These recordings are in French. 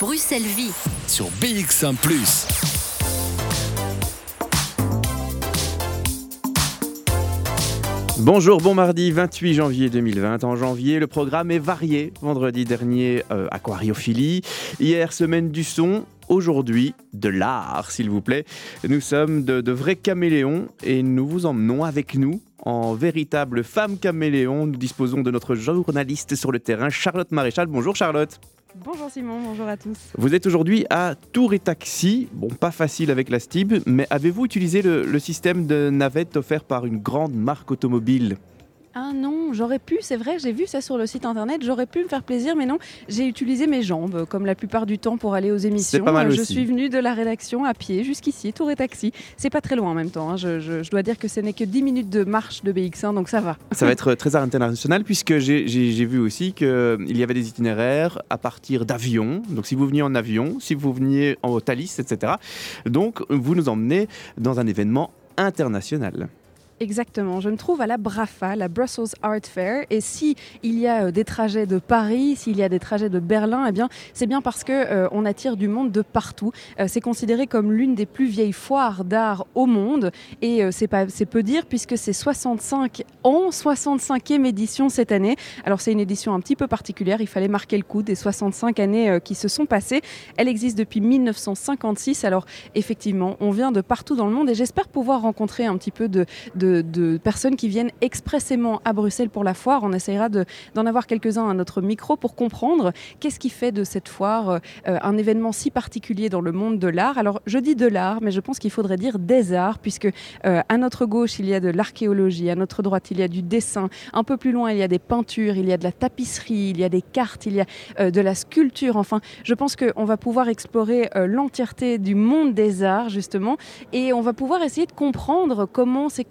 Bruxelles Vie. sur BX1 ⁇ Bonjour, bon mardi 28 janvier 2020. En janvier, le programme est varié. Vendredi dernier, euh, aquariophilie. Hier, semaine du son. Aujourd'hui, de l'art, s'il vous plaît. Nous sommes de, de vrais caméléons et nous vous emmenons avec nous en véritable femme caméléon. Nous disposons de notre journaliste sur le terrain, Charlotte Maréchal. Bonjour Charlotte. Bonjour Simon, bonjour à tous. Vous êtes aujourd'hui à Tour et Taxi. Bon, pas facile avec la STIB, mais avez-vous utilisé le, le système de navette offert par une grande marque automobile? Ah non, j'aurais pu, c'est vrai, j'ai vu ça sur le site internet, j'aurais pu me faire plaisir, mais non, j'ai utilisé mes jambes, comme la plupart du temps, pour aller aux émissions. pas mal Euh, je aussi. suis venue de la rédaction à pied jusqu'ici, Tour et Taxi. C'est pas très loin en même temps, hein. je, je- je dois dire que ce n'est que 10 minutes de marche de BX1, donc ça va. Ça va être très international puisque j'ai- vu aussi qu'il y avait des itinéraires à partir d'avions. Donc si vous veniez en avion, si vous veniez en Thalys, etc. Donc vous nous emmenez dans un événement international. Exactement, je me trouve à la BRAFA, la Brussels Art Fair, et si y a euh, des trajets de Paris, s'il y a des trajets de Berlin, eh bien c'est bien parce que euh, on attire du monde de partout. Euh, c'est considéré comme l'une des plus vieilles foires d'art au monde, et euh, c'est peu dire puisque c'est 65 ans, 65e édition cette année. Alors c'est une édition un petit peu particulière, il fallait marquer le coup des 65 années qui se sont passées. Elle existe depuis 1956, alors effectivement on vient de partout dans le monde et j'espère pouvoir rencontrer un petit peu de, de personnes qui viennent expressément à Bruxelles pour la foire. On essaiera de- d'en avoir quelques-uns à notre micro pour comprendre qu'est-ce qui fait de cette foire euh, un événement si particulier dans le monde de l'art. Alors je dis de l'art, mais je pense qu'il faudrait dire des arts, puisque euh, à notre gauche il y a de l'archéologie, à notre droite il y a du dessin, un peu plus loin il y a des peintures, il y a de la tapisserie, il y a des cartes, il y a euh, de la sculpture. Enfin, je pense qu'on va pouvoir explorer l'entièreté du monde des arts justement et on va pouvoir essayer de comprendre comment s'est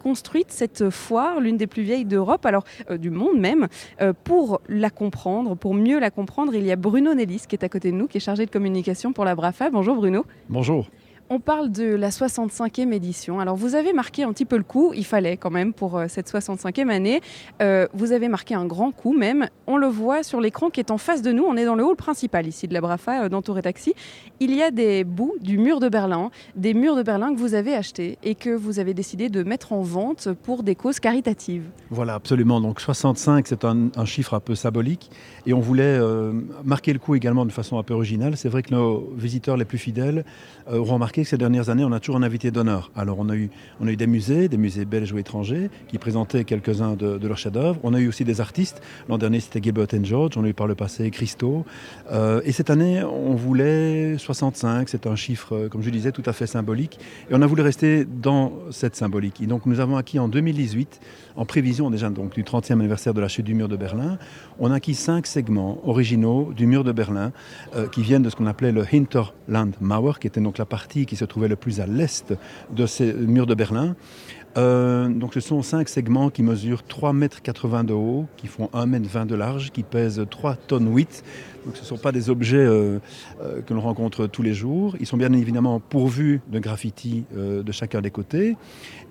cette foire, l'une des plus vieilles d'Europe, alors euh, du monde même. Euh, pour la comprendre, pour mieux la comprendre, il y a Bruno Nellis qui est à côté de nous, qui est chargé de communication pour la BRAFA. Bonjour Bruno. Bonjour. On parle de la 65e édition. Alors vous avez marqué un petit peu le coup, il fallait quand même pour euh, cette 65e année. Euh, vous avez marqué un grand coup même. On le voit sur l'écran qui est en face de nous. On est dans le hall principal ici de la Brafa, euh, dans et Taxi. Il y a des bouts du mur de Berlin, des murs de Berlin que vous avez achetés et que vous avez décidé de mettre en vente pour des causes caritatives. Voilà, absolument. Donc 65, c'est un, chiffre un peu symbolique. Et on voulait marquer le coup également de façon un peu originale. C'est vrai que nos visiteurs les plus fidèles euh, auront que ces dernières années, on a toujours un invité d'honneur. Alors on a, eu, on a eu des musées, des musées belges ou étrangers, qui présentaient quelques-uns de, de leurs chefs-d'œuvre. On a eu aussi des artistes. L'an dernier, c'était Gilbert and George. On a eu par le passé Christo. Euh, et cette année, on voulait 65. C'est un chiffre, euh, comme je disais, tout à fait symbolique. Et on a voulu rester dans cette symbolique. Et donc nous avons acquis en 2018, en prévision déjà donc, du 30e anniversaire de la chute du mur de Berlin, on a acquis cinq segments originaux du mur de Berlin euh, qui viennent de ce qu'on appelait le Hinterlandmauer, qui était donc la partie qui se trouvait le plus à l'est de ces murs de Berlin. Euh, donc ce sont cinq segments qui mesurent 3,80 mètres de haut, qui font 1,20 mètre de large, qui pèsent 3 tonnes 8. Donc ce ne sont pas des objets euh, que l'on rencontre tous les jours. Ils sont bien évidemment pourvus de graffitis de chacun des côtés.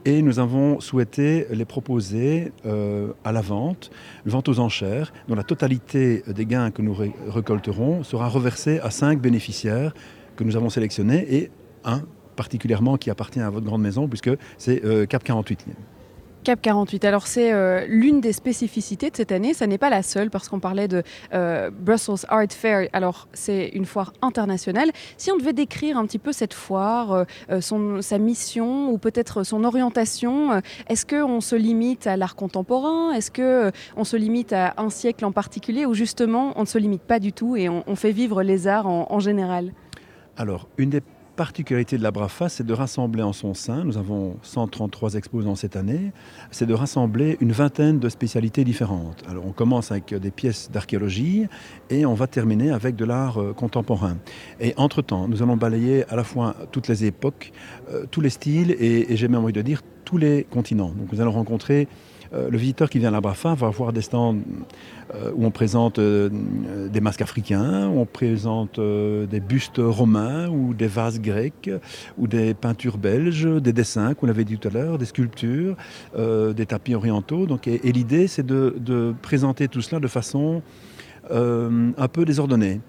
Et nous avons souhaité les proposer euh, à la vente, vente aux enchères, dont la totalité des gains que nous ré- récolterons sera reversée à cinq bénéficiaires que nous avons sélectionnés et un particulièrement qui appartient à votre grande maison puisque c'est euh, Cap 48 Ligne. Cap 48, alors c'est euh, l'une des spécificités de cette année, ça n'est pas la seule parce qu'on parlait de euh, Brussels Art Fair, alors c'est une foire internationale. Si on devait décrire un petit peu cette foire, euh, son, sa mission ou peut-être son orientation, est-ce qu'on se limite à l'art contemporain? Est-ce qu'on se limite à un siècle en particulier? Ou justement on ne se limite pas du tout et on, on fait vivre les arts en, en général? Alors, une des particularités de la BRAFA, c'est de rassembler en son sein, nous avons 133 exposants cette année, c'est de rassembler une vingtaine de spécialités différentes. Alors on commence avec des pièces d'archéologie et on va terminer avec de l'art euh, contemporain. Et entre-temps, nous allons balayer à la fois toutes les époques, euh, tous les styles et, et j'ai même envie de dire tous les continents. Donc nous allons rencontrer le visiteur qui vient à la BRAFA va voir des stands euh, où on présente euh, des masques africains, où on présente euh, des bustes romains ou des vases grecs ou des peintures belges, des dessins qu'on avait dit tout à l'heure, des sculptures, euh, des tapis orientaux. Donc, et l'idée, c'est de, présenter tout cela de façon euh, un peu désordonnée.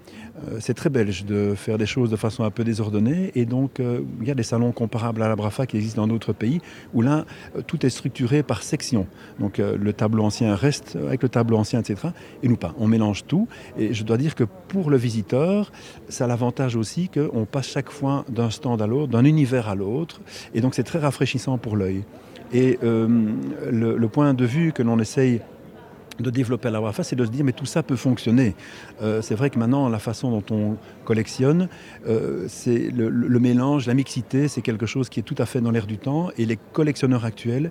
Euh, c'est très belge de faire des choses de façon un peu désordonnée. Et donc, euh, il y a des salons comparables à la Brafa qui existent dans d'autres pays, où là, euh, tout est structuré par section. Donc, le tableau ancien reste avec le tableau ancien, etc. Et nous pas. On mélange tout. Et je dois dire que pour le visiteur, ça a l'avantage aussi qu'on passe chaque fois d'un stand à l'autre, d'un univers à l'autre. Et donc, c'est très rafraîchissant pour l'œil. Et le, le point de vue que l'on essaye de développer la Wafa, c'est de se dire mais tout ça peut fonctionner. Euh, c'est vrai que maintenant la façon dont on collectionne, euh, c'est le, mélange, la mixité, c'est quelque chose qui est tout à fait dans l'air du temps. Et les collectionneurs actuels,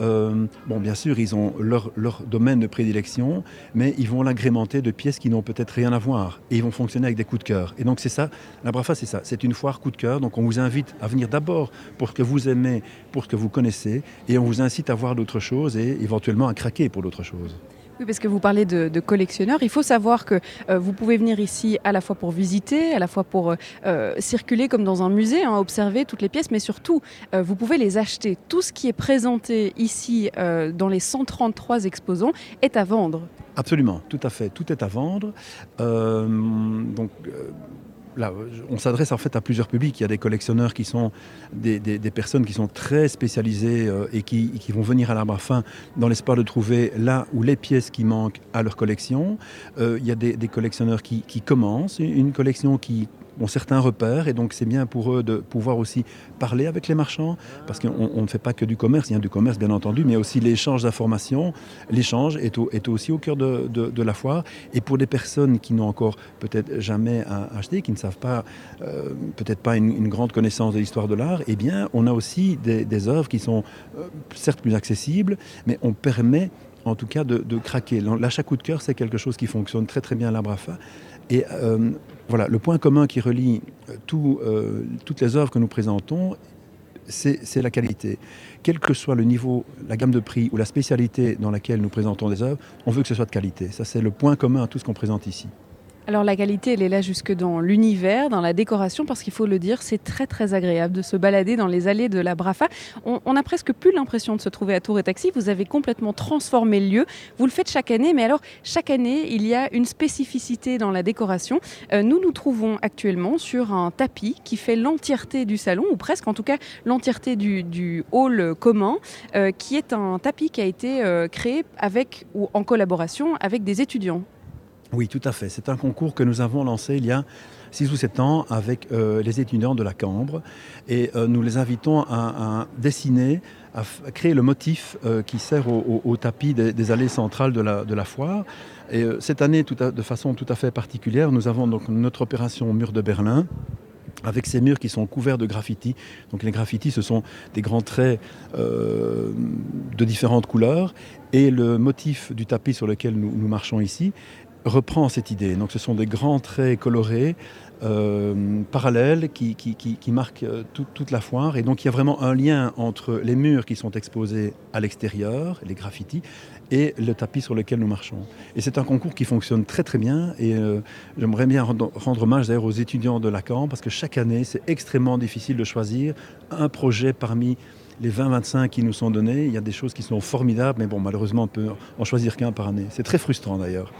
euh, bon bien sûr ils ont leur, leur, domaine de prédilection, mais ils vont l'agrémenter de pièces qui n'ont peut-être rien à voir et ils vont fonctionner avec des coups de cœur. Et donc c'est ça, la Brafa c'est ça, c'est une foire coup de cœur. Donc on vous invite à venir d'abord pour ce que vous aimez, pour ce que vous connaissez, et on vous incite à voir d'autres choses et éventuellement à craquer pour d'autres choses. Oui, parce que vous parlez de, collectionneurs. Il faut savoir que euh, vous pouvez venir ici à la fois pour visiter, à la fois pour euh, euh, circuler comme dans un musée, hein, observer toutes les pièces, mais surtout, vous pouvez les acheter. Tout ce qui est présenté ici dans les 133 exposants est à vendre. Absolument, tout à fait. Tout est à vendre. donc on s'adresse en fait à plusieurs publics. Il y a des collectionneurs qui sont des, personnes qui sont très spécialisées euh, et qui, vont venir à l'arbre à fin dans l'espoir de trouver là où les pièces qui manquent à leur collection. Euh, il y a des, collectionneurs qui commencent une collection qui ont certains repères et donc c'est bien pour eux de pouvoir aussi parler avec les marchands parce qu'on ne fait pas que du commerce, il y a du commerce bien entendu, mais aussi l'échange d'informations. L'échange est, est, aussi au cœur de, de, la foire et pour des personnes qui n'ont encore peut-être jamais acheté, qui ne savent pas, euh, peut-être pas une, grande connaissance de l'histoire de l'art, eh bien on a aussi des, œuvres qui sont euh, certes plus accessibles, mais on permet en tout cas de, de craquer. L'achat coup de cœur, c'est quelque chose qui fonctionne très très bien à la Brafa. Et euh, voilà, le point commun qui relie euh, euh, toutes les œuvres que nous présentons, c'est la qualité. Quel que soit le niveau, la gamme de prix ou la spécialité dans laquelle nous présentons des œuvres, on veut que ce soit de qualité. Ça, c'est le point commun à tout ce qu'on présente ici. Alors la qualité, elle est là jusque dans l'univers, dans la décoration, parce qu'il faut le dire, c'est très très agréable de se balader dans les allées de la Brafa. On, a presque plus l'impression de se trouver à Tour et Taxi. Vous avez complètement transformé le lieu. Vous le faites chaque année, mais alors chaque année, il y a une spécificité dans la décoration. Euh, nous nous trouvons actuellement sur un tapis qui fait l'entièreté du salon, ou presque en tout cas l'entièreté du, hall commun, euh, qui est un tapis qui a été euh, créé avec ou en collaboration avec des étudiants. Oui, tout à fait. C'est un concours que nous avons lancé il y a 6 ou 7 ans avec euh, les étudiants de la Cambre. Et euh, nous les invitons à, dessiner, à, créer le motif euh, qui sert au, tapis des, allées centrales de la, foire. Et cette année, de façon tout à fait particulière, nous avons donc notre opération Mur de Berlin avec ces murs qui sont couverts de graffitis. Donc les graffitis, ce sont des grands traits de différentes couleurs. Et le motif du tapis sur lequel nous marchons ici reprend cette idée. Donc ce sont des grands traits colorés, euh, parallèles, qui, qui, marquent euh, toute la foire. Et donc il y a vraiment un lien entre les murs qui sont exposés à l'extérieur, les graffitis, et le tapis sur lequel nous marchons. Et c'est un concours qui fonctionne très très bien. Et euh, j'aimerais bien rendre, hommage d'ailleurs aux étudiants de Lacan, parce que chaque année, c'est extrêmement difficile de choisir un projet parmi les 20-25 qui nous sont donnés. Il y a des choses qui sont formidables, mais bon, malheureusement, on peut en choisir qu'un par année. C'est très frustrant d'ailleurs.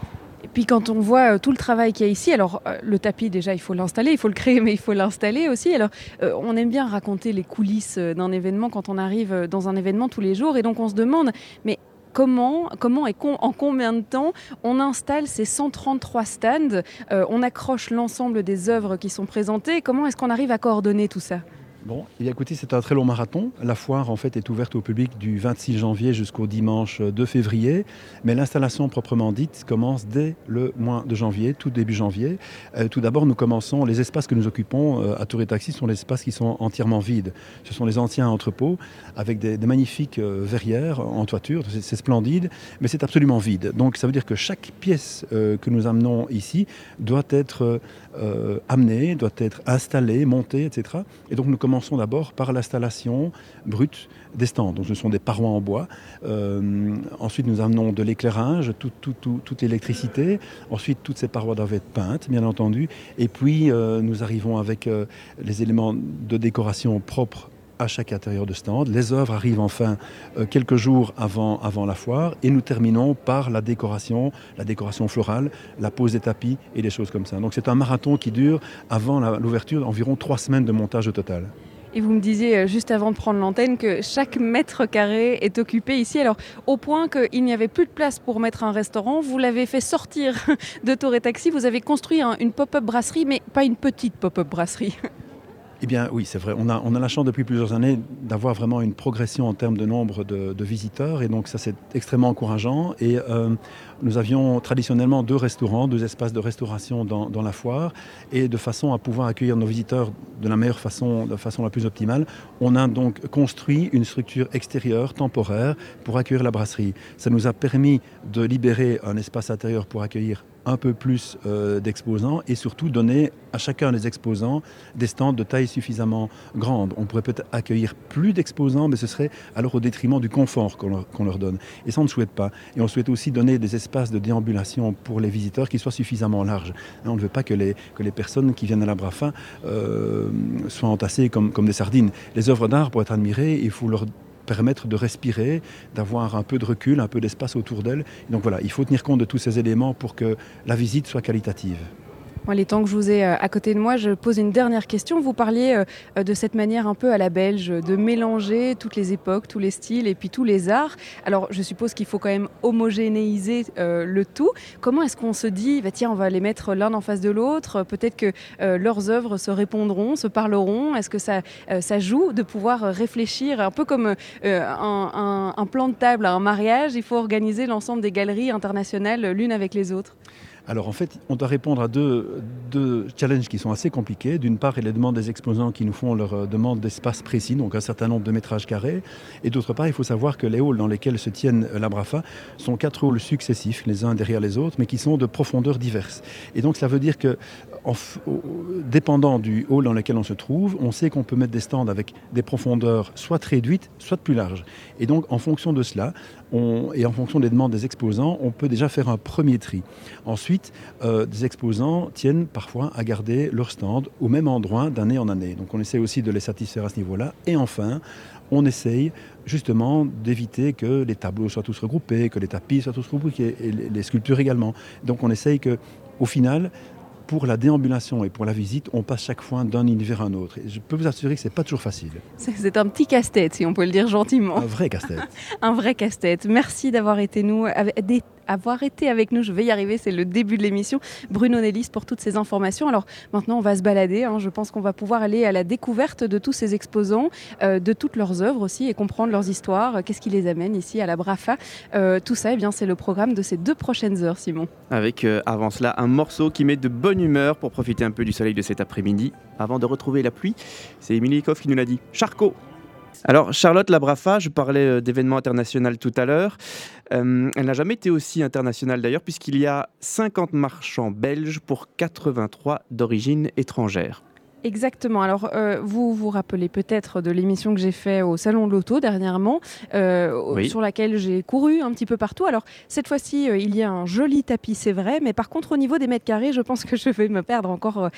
Et puis quand on voit euh, tout le travail qu'il y a ici, alors euh, le tapis déjà il faut l'installer, il faut le créer mais il faut l'installer aussi. Alors euh, on aime bien raconter les coulisses d'un événement quand on arrive dans un événement tous les jours. Et donc on se demande mais comment, comment et en combien de temps on installe ces 133 stands, on accroche l'ensemble des œuvres qui sont présentées, comment est-ce qu'on arrive à coordonner tout ça? Bon, eh écoutez, c'est un très long marathon. La foire, en fait, est ouverte au public du 26 janvier jusqu'au dimanche 2 février. Mais l'installation proprement dite commence dès le mois de janvier, tout début janvier. Euh, tout d'abord, nous commençons, les espaces que nous occupons euh, à Tour et Taxi sont les espaces qui sont entièrement vides. Ce sont les anciens entrepôts avec des, magnifiques euh, verrières en toiture. C'est splendide, mais c'est absolument vide. Donc, ça veut dire que chaque pièce que nous amenons ici doit être amenée, doit être installée, montée, etc. Et donc, nous commençons d'abord par l'installation brute des stands. Ce sont des parois en bois. Euh, ensuite, nous amenons de l'éclairage, toute l'électricité. Ensuite, toutes ces parois doivent être peintes, bien entendu. Et puis, euh, nous arrivons avec euh, les éléments de décoration propres à chaque intérieur de stand. Les œuvres arrivent enfin euh, quelques jours avant, avant la foire et nous terminons par la décoration, la décoration florale, la pose des tapis et des choses comme ça. Donc c'est un marathon qui dure avant l'ouverture environ trois semaines de montage au total. Et vous me disiez euh, juste avant de prendre l'antenne que chaque mètre carré est occupé ici. Alors, au point qu'il n'y avait plus de place pour mettre un restaurant, vous l'avez fait sortir de Tour et Taxi. Vous avez construit une pop-up brasserie, mais pas une petite pop-up brasserie. Eh bien oui, c'est vrai. On a, la chance depuis plusieurs années d'avoir vraiment une progression en termes de nombre de, visiteurs et donc ça c'est extrêmement encourageant. Et euh, nous avions traditionnellement deux restaurants, deux espaces de restauration dans, dans, la foire et de façon à pouvoir accueillir nos visiteurs de la meilleure façon, de façon la plus optimale, on a donc construit une structure extérieure temporaire pour accueillir la brasserie. Ça nous a permis de libérer un espace intérieur pour accueillir un peu plus euh, d'exposants et surtout donner à chacun des exposants des stands de taille suffisamment grande. On pourrait peut-être accueillir plus d'exposants, mais ce serait alors au détriment du confort qu'on leur, donne. Et ça, on ne souhaite pas. Et on souhaite aussi donner des espaces de déambulation pour les visiteurs qui soient suffisamment larges. Hein, on ne veut pas que les, que les personnes qui viennent à la Brafa euh, soient entassées comme, comme des sardines. Les œuvres d'art, pour être admirées, il faut leur permettre de respirer, d'avoir un peu de recul, un peu d'espace autour d'elle. Donc voilà, il faut tenir compte de tous ces éléments pour que la visite soit qualitative. Les temps que je vous ai euh, à côté de moi, je pose une dernière question. Vous parliez euh, euh, de cette manière un peu à la belge de mélanger toutes les époques, tous les styles et puis tous les arts. Alors, je suppose qu'il faut quand même homogénéiser le tout. Comment est-ce qu'on se dit, bah, tiens, on va les mettre l'un en face de l'autre? Peut-être que leurs œuvres se répondront, se parleront. Est-ce que ça, ça joue de pouvoir réfléchir? Un peu comme un, un plan de table à un mariage Il faut organiser l'ensemble des galeries internationales l'une avec les autres. Alors en fait, on doit répondre à deux, challenges qui sont assez compliqués. D'une part, il y a les demandes des exposants qui nous font leur euh, demande d'espace précis, donc un certain nombre de métrages carrés. Et d'autre part, il faut savoir que les halls dans lesquels se tiennent la Brafa sont quatre halls successifs, les uns derrière les autres, mais qui sont de profondeurs diverses. Et donc ça veut dire que, dépendant du hall dans lequel on se trouve, on sait qu'on peut mettre des stands avec des profondeurs soit réduites, soit plus larges. Et donc en fonction de cela, et en fonction des demandes des exposants, on peut déjà faire un premier tri. Ensuite, euh, des exposants tiennent parfois à garder leur stand au même endroit d'année en année. Donc on essaie aussi de les satisfaire à ce niveau-là. Et enfin, on essaye justement d'éviter que les tableaux soient tous regroupés, que les tapis soient tous regroupés, et les sculptures également. Donc on essaye que, au final, pour la déambulation et pour la visite, on passe chaque fois d'un univers à un autre. Et je peux vous assurer que ce n'est pas toujours facile. C'est un petit casse-tête, si on peut le dire gentiment. Un vrai casse-tête. un vrai casse-tête. Merci d'avoir été nous, avoir été avec nous. Je vais y arriver, c'est le début de l'émission. Bruno Nellis pour toutes ces informations. Alors maintenant, on va se balader. Hein. Je pense qu'on va pouvoir aller à la découverte de tous ces exposants, euh, de toutes leurs œuvres aussi et comprendre leurs histoires. Qu'est-ce qui les amène ici à la Brafa euh, Tout ça, eh bien, c'est le programme de ces deux prochaines heures, Simon. Avec euh, avant cela un morceau qui met de bonne humeur pour profiter un peu du soleil de cet après-midi avant de retrouver la pluie. C'est Émilie Koff qui nous l'a dit. Charcot alors, Charlotte Labrafa, je parlais euh, d'événements internationaux tout à l'heure. Euh, elle n'a jamais été aussi internationale d'ailleurs, puisqu'il y a 50 marchands belges pour 83 d'origine étrangère. Exactement. Alors, euh, vous vous rappelez peut-être de l'émission que j'ai fait au Salon de l'Auto dernièrement, euh, sur laquelle j'ai couru un petit peu partout. Alors, cette fois-ci, euh, il y a un joli tapis, c'est vrai, mais par contre, au niveau des mètres carrés, je pense que je vais me perdre encore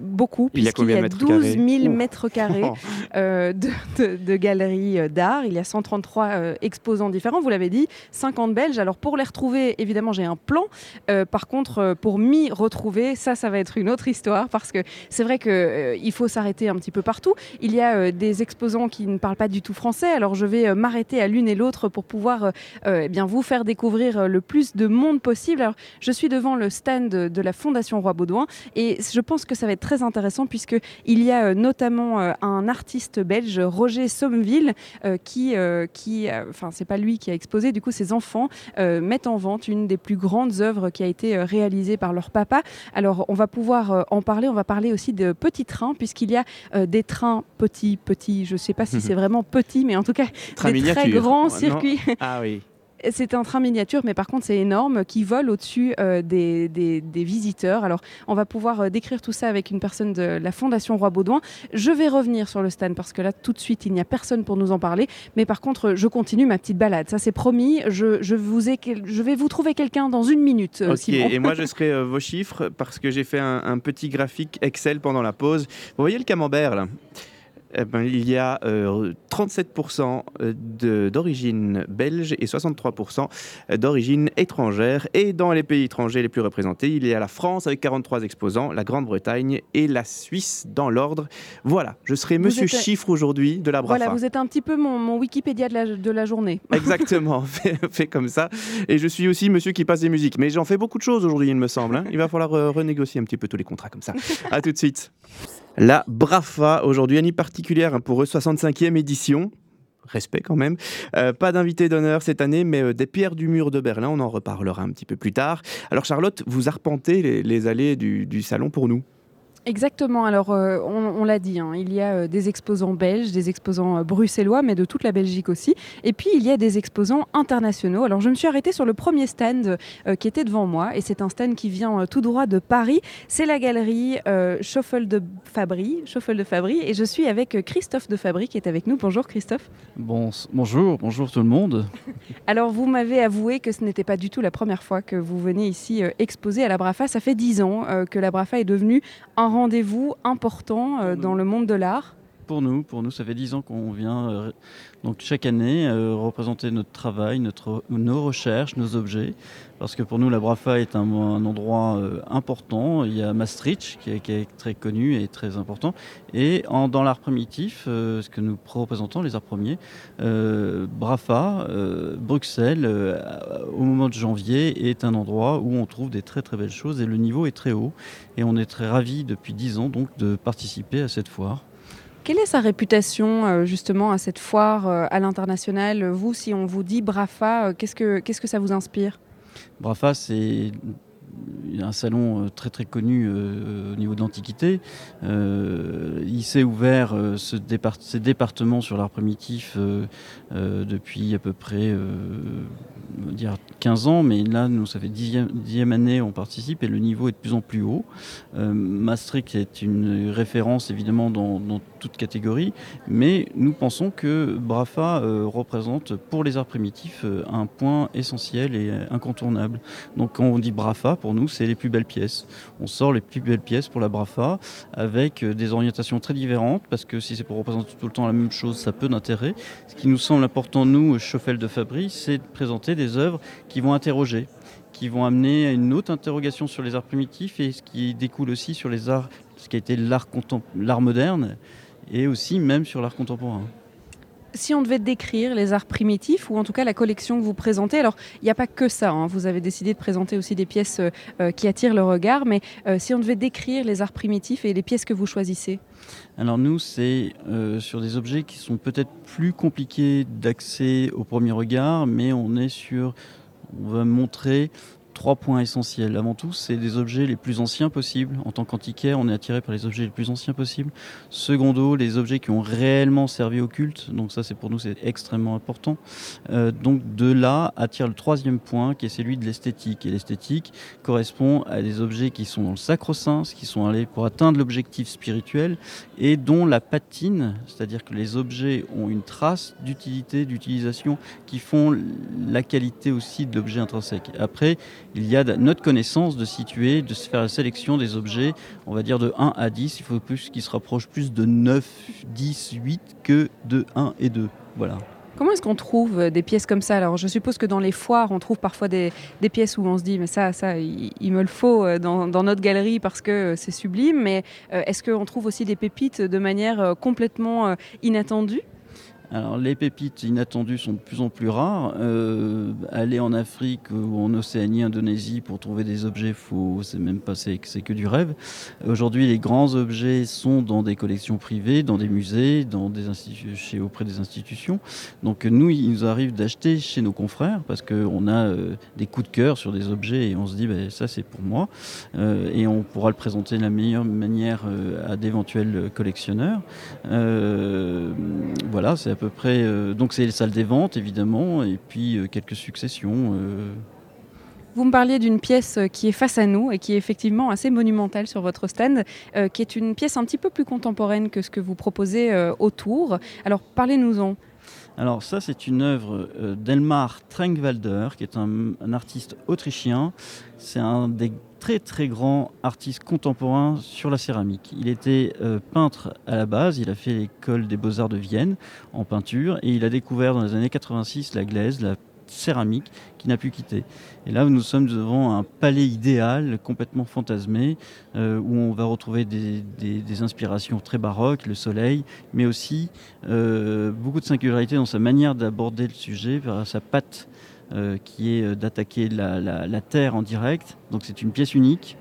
beaucoup, puisqu'il y a, 12 000 mètres carrés de, de, galeries d'art. Il y a 133 exposants différents, vous l'avez dit, 50 Belges. Alors, pour les retrouver, évidemment, j'ai un plan. par contre, pour m'y retrouver, ça, ça va être une autre histoire, parce que c'est vrai que il faut s'arrêter un petit peu partout. Il y a euh, des exposants qui ne parlent pas du tout français, alors je vais euh, m'arrêter à l'une et l'autre pour pouvoir eh bien vous faire découvrir le plus de monde possible. Alors, je suis devant le stand de, la Fondation Roi Baudouin et je pense que ça va être très intéressant puisque il y a notamment un artiste belge, Roger Sommeville, qui, qui enfin c'est pas lui qui a exposé, du coup ses enfants mettent en vente une des plus grandes œuvres qui a été réalisée par leur papa. Alors on va pouvoir en parler, on va parler aussi de petites trains, puisqu'il y a euh, des trains petits, petits, je ne sais pas si c'est vraiment petit, mais en tout cas des très grands circuits. Ah oui. C'est un train miniature, mais par contre c'est énorme, qui vole au-dessus euh, des, des, visiteurs. Alors on va pouvoir euh, décrire tout ça avec une personne de la Fondation Roi Baudouin. Je vais revenir sur le stand parce que là tout de suite il n'y a personne pour nous en parler. Mais par contre je continue ma petite balade, ça c'est promis. Je, je, vous ai, je vais vous trouver quelqu'un dans une minute. Ok, et moi je serai vos chiffres parce que j'ai fait un, un petit graphique Excel pendant la pause. Vous voyez le camembert là? Eh ben, il y a euh, 37% de- d'origine belge et 63% d'origine étrangère. Et dans les pays étrangers les plus représentés, il y a la France avec 43 exposants, la Grande-Bretagne et la Suisse dans l'ordre. Voilà, je serai Vous monsieur êtes- chiffre aujourd'hui de la Brafa. Voilà, vous êtes un petit peu mon, mon Wikipédia de la, de la journée. Exactement, fait, fait comme ça. Et je suis aussi monsieur qui passe des musiques. Mais j'en fais beaucoup de choses aujourd'hui, il me semble. hein. Il va falloir euh, renégocier un petit peu tous les contrats comme ça. À tout de suite. La Brafa, aujourd'hui, année particulière hein, pour eux, 65e édition. Respect quand même. Euh, pas d'invité d'honneur cette année, mais euh, des pierres du mur de Berlin. On en reparlera un petit peu plus tard. Alors Charlotte, vous arpentez les, allées du salon pour nous. Exactement. Alors, euh, on, on l'a dit, hein, il y a euh, des exposants belges, des exposants euh, bruxellois, mais de toute la Belgique aussi. Et puis, il y a des exposants internationaux. Alors, je me suis arrêtée sur le premier stand qui était devant moi, et c'est un stand qui vient tout droit de Paris. C'est la galerie Schoffel de Fabry, Schoffel de Fabry, et je suis avec Christophe de Fabry qui est avec nous. Bonjour Christophe. Bon, bonjour, bonjour tout le monde. Alors, vous m'avez avoué que ce n'était pas du tout la première fois que vous venez ici exposer à la Brafa. Ça fait dix ans que la Brafa est devenue un rendez-vous important euh, dans le monde de l'art. Pour nous, pour nous, ça fait dix ans qu'on vient euh, donc chaque année euh, représenter notre travail, notre, nos recherches, nos objets. Parce que pour nous, la Brafa est un, endroit euh, important. Il y a Maastricht qui est, très connu et très important. Et dans l'art primitif, euh, ce que nous représentons, les arts premiers, euh, Brafa, Bruxelles, au moment de janvier, est un endroit où on trouve des très très belles choses et le niveau est très haut. Et on est très ravis depuis dix ans donc de participer à cette foire. Quelle est sa réputation justement à cette foire à l'international? Vous, si on vous dit Brafa, qu'est-ce que qu'est-ce que ça vous inspire? Brafa, c'est un salon euh, très très connu euh, au niveau de l'Antiquité. Euh, il s'est ouvert euh, ce départ- départements sur l'art primitif euh, euh, depuis à peu près euh, dire 15 ans, mais là, nous, ça fait dixième, dixième année on participe et le niveau est de plus en plus haut. Euh, Maastricht est une référence évidemment dans, dans toute catégorie, mais nous pensons que Brafa euh, représente pour les arts primitifs euh, un point essentiel et euh, incontournable. Donc quand on dit Brafa, pour nous, c'est les plus belles pièces. On sort les plus belles pièces pour la Brafa avec euh, des orientations très différentes, parce que si c'est pour représenter tout le temps la même chose, ça peut d'intérêt. Ce qui nous semble important, nous, Schoffel de Fabry, c'est de présenter des œuvres qui vont interroger qui vont amener à une autre interrogation sur les arts primitifs et ce qui découle aussi sur les arts, ce qui a été l'art moderne et aussi même sur l'art contemporain. Si on devait décrire les arts primitifs, ou en tout cas la collection que vous présentez, alors il n'y a pas que ça, hein, vous avez décidé de présenter aussi des pièces euh, euh, qui attirent le regard, mais euh, si on devait décrire les arts primitifs et les pièces que vous choisissez. Alors nous, c'est sur des objets qui sont peut-être plus compliqués d'accès au premier regard, mais on est sur, on va montrer trois points essentiels. Avant tout, c'est des objets les plus anciens possibles. En tant qu'antiquaire, on est attiré par les objets les plus anciens possibles. Secondo, les objets qui ont réellement servi au culte. Donc ça, c'est pour nous, c'est extrêmement important. Euh, donc de là attire le troisième point, qui est celui de l'esthétique. Et l'esthétique correspond à des objets qui sont dans le sacro-saint, qui sont allés pour atteindre l'objectif spirituel et dont la patine, c'est-à-dire que les objets ont une trace d'utilité, d'utilisation, qui font la qualité aussi de l'objet intrinsèque. Après, il y a notre connaissance de situer, de se faire la sélection des objets, on va dire de 1 à 10, il faut plus qu'ils se rapprochent plus de 9, 10, 8 que de 1 et 2. Voilà. Comment est-ce qu'on trouve euh, des pièces comme ça? Alors, je suppose que dans les foires, on trouve parfois des, pièces où on se dit, mais ça, ça, il, me le faut euh, dans, notre galerie parce que euh, c'est sublime. Mais est-ce qu'on trouve aussi des pépites de manière complètement inattendue? Alors les pépites inattendues sont de plus en plus rares. Euh, aller en Afrique ou en Océanie, Indonésie pour trouver des objets, c'est même pas c'est, que du rêve. Aujourd'hui, les grands objets sont dans des collections privées, dans des musées, dans des chez, auprès des institutions. Donc nous, il nous arrive d'acheter chez nos confrères parce qu'on a euh, des coups de cœur sur des objets et on se dit ben, ça c'est pour moi Euh, et on pourra le présenter de la meilleure manière à d'éventuels collectionneurs. Voilà, c'est euh, donc c'est les salles des ventes évidemment, et puis euh, quelques successions. euh. Vous me parliez d'une pièce qui est face à nous et qui est effectivement assez monumentale sur votre stand, qui est une pièce un petit peu plus contemporaine que ce que vous proposez autour. Alors, parlez-nous-en. Alors ça, c'est une œuvre euh, d'Elmar Trenkwalder, qui est un, un artiste autrichien. C'est un des très très grands artistes contemporains sur la céramique. Il était euh, peintre à la base, il a fait l'école des beaux-arts de Vienne en peinture et il a découvert dans les années 86 la glaise, la céramique qui n'a pu quitter. Et là, nous sommes devant un palais idéal, complètement fantasmé, euh, où on va retrouver des, inspirations très baroques, le soleil, mais aussi euh, beaucoup de singularité dans sa manière d'aborder le sujet, par sa patte euh, qui est d'attaquer la terre en direct. Donc c'est une pièce unique.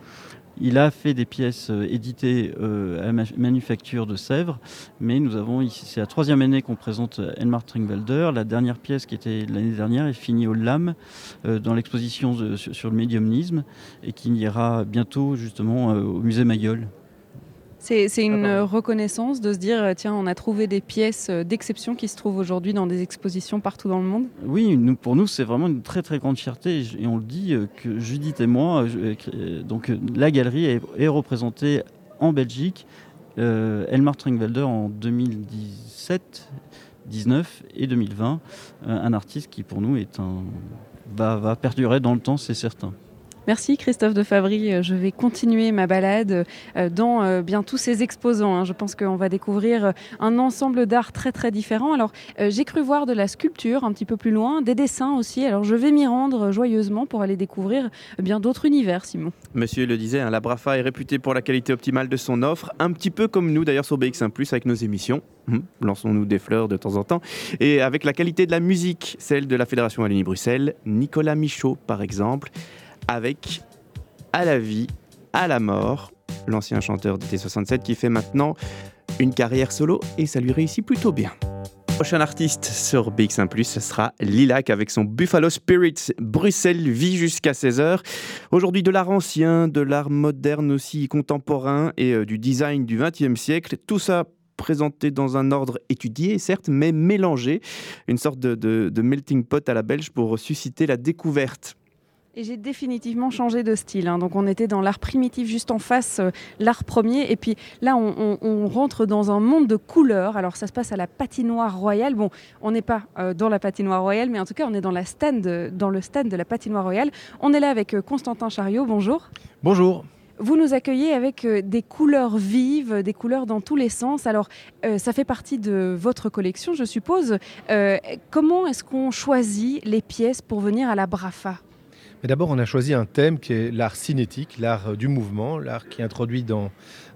Il a fait des pièces euh, éditées euh, à la ma- manufacture de Sèvres, mais nous avons ici, c'est la troisième année qu'on présente euh, Elmar Tringwalder. La dernière pièce qui était l'année dernière est finie au LAM dans l'exposition sur, le médiumnisme et qui ira bientôt justement au musée Mayol. C'est une Ah, reconnaissance de se dire, euh, tiens, on a trouvé des pièces euh, d'exception qui se trouvent aujourd'hui dans des expositions partout dans le monde. Oui, nous, pour nous, c'est vraiment une très très grande fierté. Et on le dit euh, que Judith et moi, donc la galerie est, est représentée en Belgique. Euh, Elmar Tringwalder en 2017, 19 et 2020. euh, un artiste qui pour nous est un, va, va perdurer dans le temps, c'est certain. Merci Christophe de Fabry. Euh, Je vais continuer ma balade euh, dans euh, bien tous ces exposants. hein. Je pense qu'on va découvrir un ensemble d'art très très différent. Alors j'ai cru voir de la sculpture un petit peu plus loin, des dessins aussi. Alors je vais m'y rendre joyeusement pour aller découvrir bien d'autres univers, Simon. Monsieur le disait, hein, la Brafa est réputée pour la qualité optimale de son offre, un petit peu comme nous d'ailleurs sur BX1 ⁇ avec nos émissions. Hum, Lançons-nous des fleurs de temps en temps. Et avec la qualité de la musique, celle de la Fédération Wallonie-Bruxelles, Nicolas Michaud par exemple, avec À la vie, à la mort, l'ancien chanteur de T67 qui fait maintenant une carrière solo et ça lui réussit plutôt bien. Prochain artiste sur BX1+, ce sera Lilac avec son Buffalo Spirit. Bruxelles vit jusqu'à 16h. Aujourd'hui, de l'art ancien, de l'art moderne aussi contemporain et euh, du design du XXe siècle. Tout ça présenté dans un ordre étudié, certes, mais mélangé. Une sorte de, de- de melting pot à la belge pour susciter la découverte. Et j'ai définitivement changé de style. hein. Donc on était dans l'art primitif juste en face, euh, l'art premier. Et puis là, on, on- on rentre dans un monde de couleurs. Alors ça se passe à la patinoire royale. Bon, on n'est pas euh, dans la patinoire royale, mais en tout cas, on est dans, la stand, de- dans le stand de la patinoire royale. On est là avec euh, Constantin Chariot. Bonjour. Bonjour. Vous nous accueillez avec des couleurs vives, des couleurs dans tous les sens. Alors, euh, ça fait partie de votre collection, je suppose. Euh, comment est-ce qu'on choisit les pièces pour venir à la Brafa Mais d'abord, on a choisi un thème qui est l'art cinétique, l'art euh, du mouvement, l'art qui introduit dans,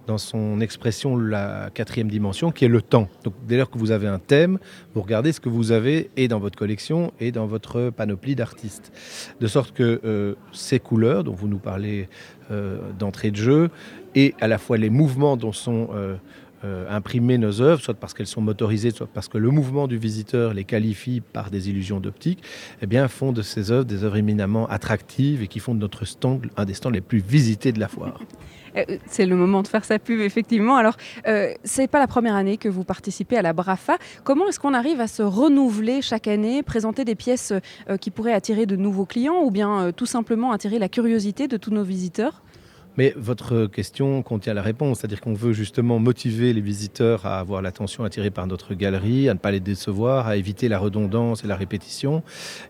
dans son expression la quatrième dimension, qui est le temps. Donc, dès lors que vous avez un thème, vous regardez ce que vous avez et dans votre collection et dans votre panoplie d'artistes. De sorte que euh, ces couleurs dont vous nous parlez euh, d'entrée de jeu et à la fois les mouvements dont sont imprimer nos œuvres, soit parce qu'elles sont motorisées, soit parce que le mouvement du visiteur les qualifie par des illusions d'optique, eh bien, font de ces œuvres des œuvres éminemment attractives et qui font de notre stand un des stands les plus visités de la foire. Euh, C'est le moment de faire sa pub, effectivement. Alors, euh, c'est pas la première année que vous participez à la Brafa. Comment est-ce qu'on arrive à se renouveler chaque année, présenter des pièces euh, qui pourraient attirer de nouveaux clients ou bien euh, tout simplement attirer la curiosité de tous nos visiteurs? Mais votre question contient la réponse, c'est-à-dire qu'on veut justement motiver les visiteurs à avoir l'attention attirée par notre galerie, à ne pas les décevoir, à éviter la redondance et la répétition.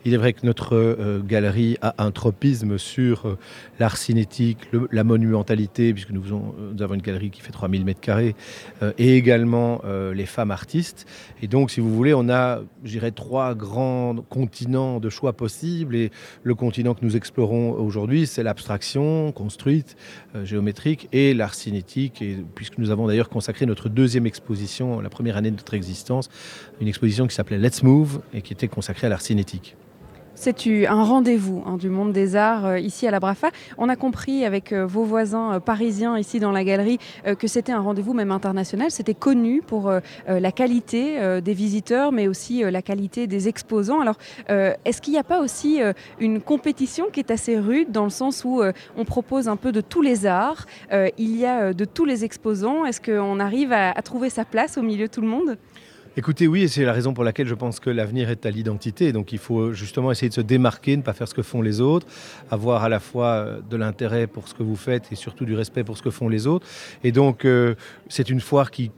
Il est vrai que notre euh, galerie a un tropisme sur euh, l'art cinétique, la monumentalité, puisque nous, euh, nous avons une galerie qui fait 3000 mètres carrés, et également les femmes artistes. Et donc, si vous voulez, on a, je dirais, trois grands continents de choix possibles. Et le continent que nous explorons aujourd'hui, c'est l'abstraction construite, géométrique et l'art cinétique, puisque nous avons d'ailleurs consacré notre deuxième exposition, la première année de notre existence, une exposition qui s'appelait Let's Move et qui était consacrée à l'art cinétique. C'est un rendez-vous hein, du monde des arts euh, ici à la Brafa. On a compris avec euh, vos voisins euh, parisiens ici dans la galerie que c'était un rendez-vous même international. C'était connu pour la qualité des visiteurs, mais aussi la qualité des exposants. Alors, est-ce qu'il n'y a pas aussi une compétition qui est assez rude dans le sens où on propose un peu de tous les arts, il y a de tous les exposants. Est-ce qu'on arrive à, à trouver sa place au milieu de tout le monde? Écoutez, oui, et c'est la raison pour laquelle je pense que l'avenir est à l'identité. Donc il faut justement essayer de se démarquer, ne pas faire ce que font les autres, avoir à la fois euh, de l'intérêt pour ce que vous faites et surtout du respect pour ce que font les autres. Et donc euh, c'est une foire qui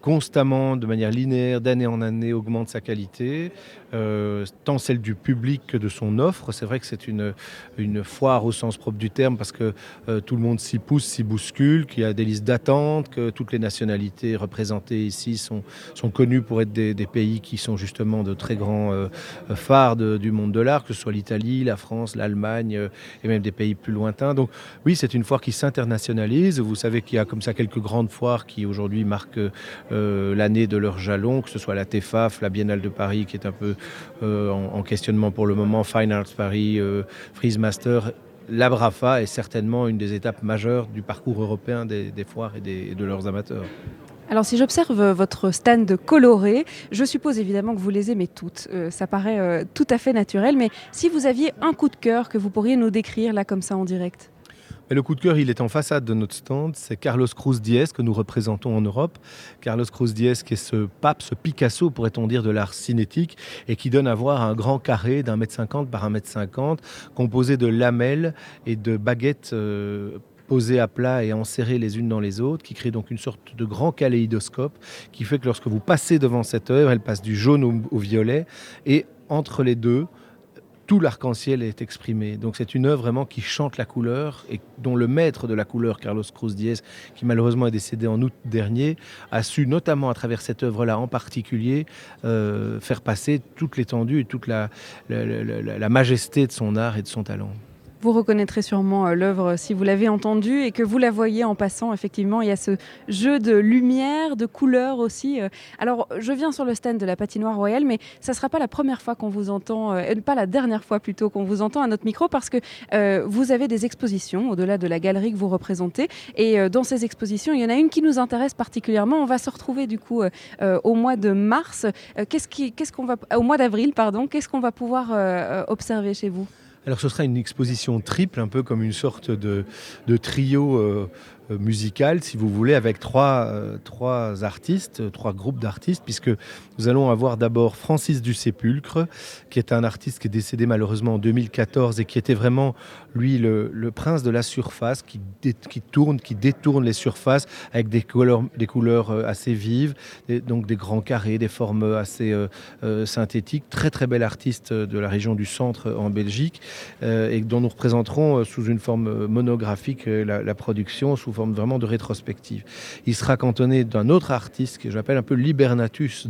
constamment, de manière linéaire, d'année en année, augmente sa qualité, euh, tant celle du public que de son offre. C'est vrai que c'est une, une foire au sens propre du terme parce que euh, tout le monde s'y pousse, s'y bouscule, qu'il y a des listes d'attente, que toutes les nationalités représentées ici sont, sont connues pour être des, pays qui sont justement de très grands euh, phares du monde de l'art, que ce soit l'Italie, la France, l'Allemagne et même des pays plus lointains. Donc oui, c'est une foire qui s'internationalise. Vous savez qu'il y a comme ça quelques grandes foires qui aujourd'hui marquent l'année de leur jalon, que ce soit la TEFAF, la Biennale de Paris qui est un peu euh, en, questionnement pour le moment, Fine Arts Paris, euh, Freeze Master. La Brafa est certainement une des étapes majeures du parcours européen des, foires et, de leurs amateurs. Alors si j'observe votre stand coloré, je suppose évidemment que vous les aimez toutes. Euh, ça paraît tout à fait naturel, mais si vous aviez un coup de cœur que vous pourriez nous décrire là comme ça en direct? Le coup de cœur, il est en façade de notre stand. C'est Carlos Cruz Diez que nous représentons en Europe. Carlos Cruz Diez qui est ce pape, ce Picasso, pourrait-on dire, de l'art cinétique et qui donne à voir un grand carré d'un mètre cinquante par un mètre cinquante, composé de lamelles et de baguettes euh, posées à plat et enserrées les unes dans les autres, qui crée donc une sorte de grand kaléidoscope qui fait que lorsque vous passez devant cette œuvre, elle passe du jaune au violet et entre les deux, tout l'arc-en-ciel est exprimé. Donc c'est une œuvre vraiment qui chante la couleur et dont le maître de la couleur, Carlos Cruz Diez, qui malheureusement est décédé en août dernier, a su notamment à travers cette œuvre-là en particulier euh, faire passer toute l'étendue et toute la, la majesté de son art et de son talent. Vous reconnaîtrez sûrement euh, l'œuvre si vous l'avez entendue et que vous la voyez en passant. Effectivement, il y a ce jeu de lumière, de couleurs aussi. Euh. Alors, je viens sur le stand de la patinoire royale, mais ça ne sera pas la première fois qu'on vous entend, euh, pas la dernière fois plutôt qu'on vous entend à notre micro, parce que vous avez des expositions au-delà de la galerie que vous représentez. Et dans ces expositions, il y en a une qui nous intéresse particulièrement. On va se retrouver du coup au mois de mars. qu'est-ce qu'on va, au mois d'avril, pardon. Qu'est-ce qu'on va pouvoir observer chez vous? Alors ce sera une exposition triple, un peu comme une sorte de, trio euh, euh, musical, si vous voulez, avec trois, euh, trois artistes, trois groupes d'artistes, puisque nous allons avoir d'abord Francis du Sépulcre, qui est un artiste qui est décédé malheureusement en 2014 et qui était vraiment, lui, le, prince de la surface, qui, qui, tourne, qui détourne les surfaces avec des couleurs, des couleurs euh, assez vives, donc des grands carrés, des formes assez synthétiques. Très très bel artiste de la région du centre en Belgique, et dont nous représenterons sous une forme monographique la, la production, sous forme vraiment de rétrospective. Il sera cantonné d'un autre artiste que j'appelle un peu l'hibernatus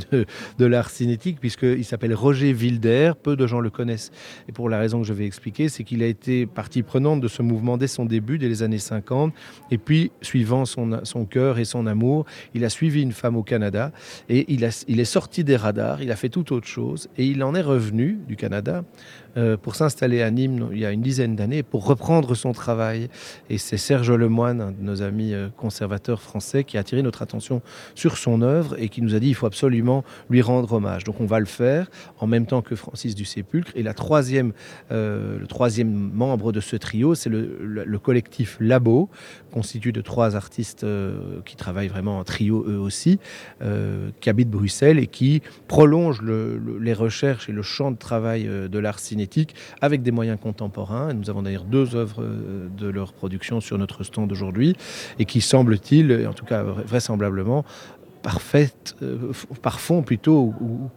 de, l'art cinétique, puisqu'il s'appelle Roger Wilder. Peu de gens le connaissent. Et pour la raison que je vais expliquer, c'est qu'il a été partie prenante de ce mouvement dès son début, dès les années 50. Et puis, suivant son, cœur et son amour, il a suivi une femme au Canada et il, il est sorti des radars, il a fait tout autre chose et il en est revenu du Canada euh, pour s'installer à Nîmes il y a une dizaine d'années pour reprendre son travail. Et c'est Serge Lemoine, un de nos amis euh, conservateurs français, qui a attiré notre attention sur son œuvre et qui nous a dit il faut absolument lui rendre hommage. Donc on va le faire en même temps que Francis du Sépulcre. Et la troisième, euh, le troisième membre de ce trio, c'est le, collectif Labo, constitué de trois artistes qui travaillent vraiment en trio eux aussi, qui habitent Bruxelles et qui prolongent les recherches et le champ de travail de l'art cinétique avec des moyens contemporains. Nous avons d'ailleurs deux œuvres euh, de leur production sur notre stand aujourd'hui et qui semble-t-il, en tout cas vraisemblablement, parfaite, euh, plutôt, ou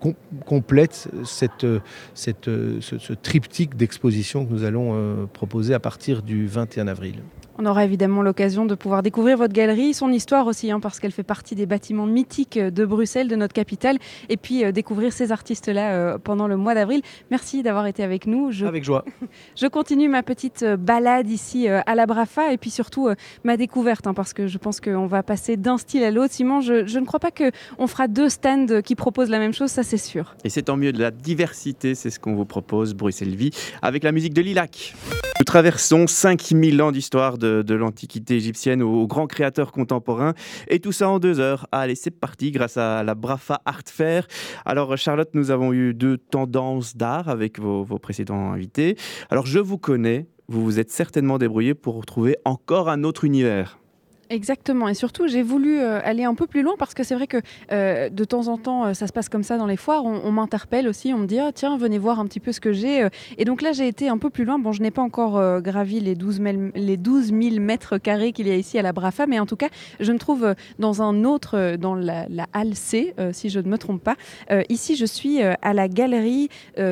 complète cette, ce, triptyque d'exposition que nous allons euh, proposer à partir du 21 avril. On aura évidemment l'occasion de pouvoir découvrir votre galerie, son histoire aussi, hein, parce qu'elle fait partie des bâtiments mythiques de Bruxelles, de notre capitale, et puis euh, découvrir ces artistes-là euh, pendant le mois d'avril. Merci d'avoir été avec nous. Je... Avec joie. je continue ma petite euh, balade ici à la Brafa, et puis surtout ma découverte, hein, parce que je pense qu'on va passer d'un style à l'autre. Simon, je, je, ne crois pas qu'on fera deux stands qui proposent la même chose, ça c'est sûr. Et c'est tant mieux de la diversité, c'est ce qu'on vous propose, Bruxelles Vie, avec la musique de Lilac. Nous traversons 5000 ans d'histoire de, l'Antiquité égyptienne aux, grands créateurs contemporains. Et tout ça en deux heures. Allez, c'est parti grâce à la Brafa Art Fair. Alors, Charlotte, nous avons eu deux tendances d'art avec vos, vos précédents invités. Alors, je vous connais. Vous vous êtes certainement débrouillé pour trouver encore un autre univers. Exactement, et surtout j'ai voulu euh, aller un peu plus loin parce que c'est vrai que euh, de temps en temps euh, ça se passe comme ça dans les foires, on, m'interpelle aussi, on me dit ah, tiens venez voir un petit peu ce que j'ai. Et donc là j'ai été un peu plus loin, bon je n'ai pas encore euh, gravi les 12 000, les 12 000 mètres carrés qu'il y a ici à la Brafa, mais en tout cas je me trouve dans un autre, dans la, la halle C, si je ne me trompe pas. Ici je suis à la galerie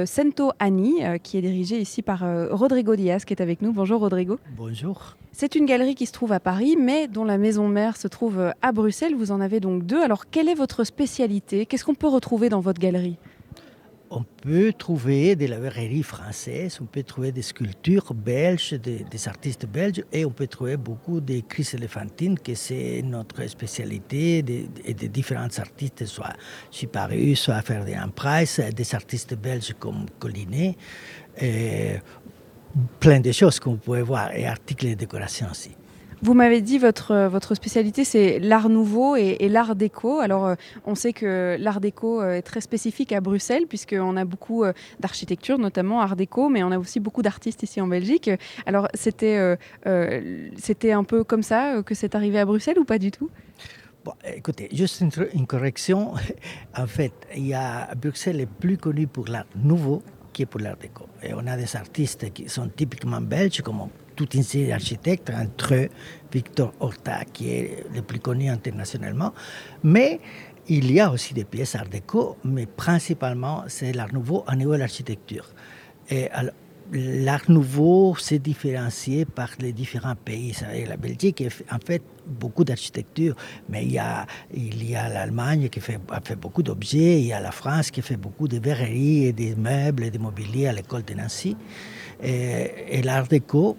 Cento Ani, qui est dirigée ici par Rodrigo Diaz qui est avec nous. Bonjour Rodrigo. Bonjour. C'est une galerie qui se trouve à Paris, mais dont la maison mère se trouve euh, à Bruxelles. Vous en avez donc deux. Alors, quelle est votre spécialité? Qu'est-ce qu'on peut retrouver dans votre galerie? On peut trouver de la verrerie française, on peut trouver des sculptures belges, des, des artistes belges, et on peut trouver beaucoup de crises éléphantines, que c'est notre spécialité, et de différents artistes, soit Chiparus, soit Ferdinand Price, des artistes belges comme Collinet, et plein de choses que vous pouvez voir, et articles de décoration aussi. Vous m'avez dit votre, euh, votre spécialité, c'est l'art nouveau et, et l'art déco. Alors, euh, on sait que l'art déco euh, est très spécifique à Bruxelles, puisqu'on a beaucoup d'architecture, notamment art déco, mais on a aussi beaucoup d'artistes ici en Belgique. Alors, c'était euh, euh, c'était un peu comme ça que c'est arrivé à Bruxelles ou pas du tout? Bon, écoutez, juste une, une correction. En fait, il y a Bruxelles est plus connu pour l'art nouveau pour l'art déco. Et on a des artistes qui sont typiquement belges, comme toute une série d'architectes, entre eux Victor Horta, qui est le plus connu internationalement. Mais il y a aussi des pièces art déco, mais principalement c'est l'art nouveau au niveau de l'architecture. Et alors, L'art nouveau s'est différencié par les différents pays. La Belgique a en fait beaucoup d'architecture, mais il y a, il y a l'Allemagne qui fait, a fait beaucoup d'objets, il y a la France qui fait beaucoup de verreries et des meubles et des mobiliers à l'école de Nancy. Et, et l'art déco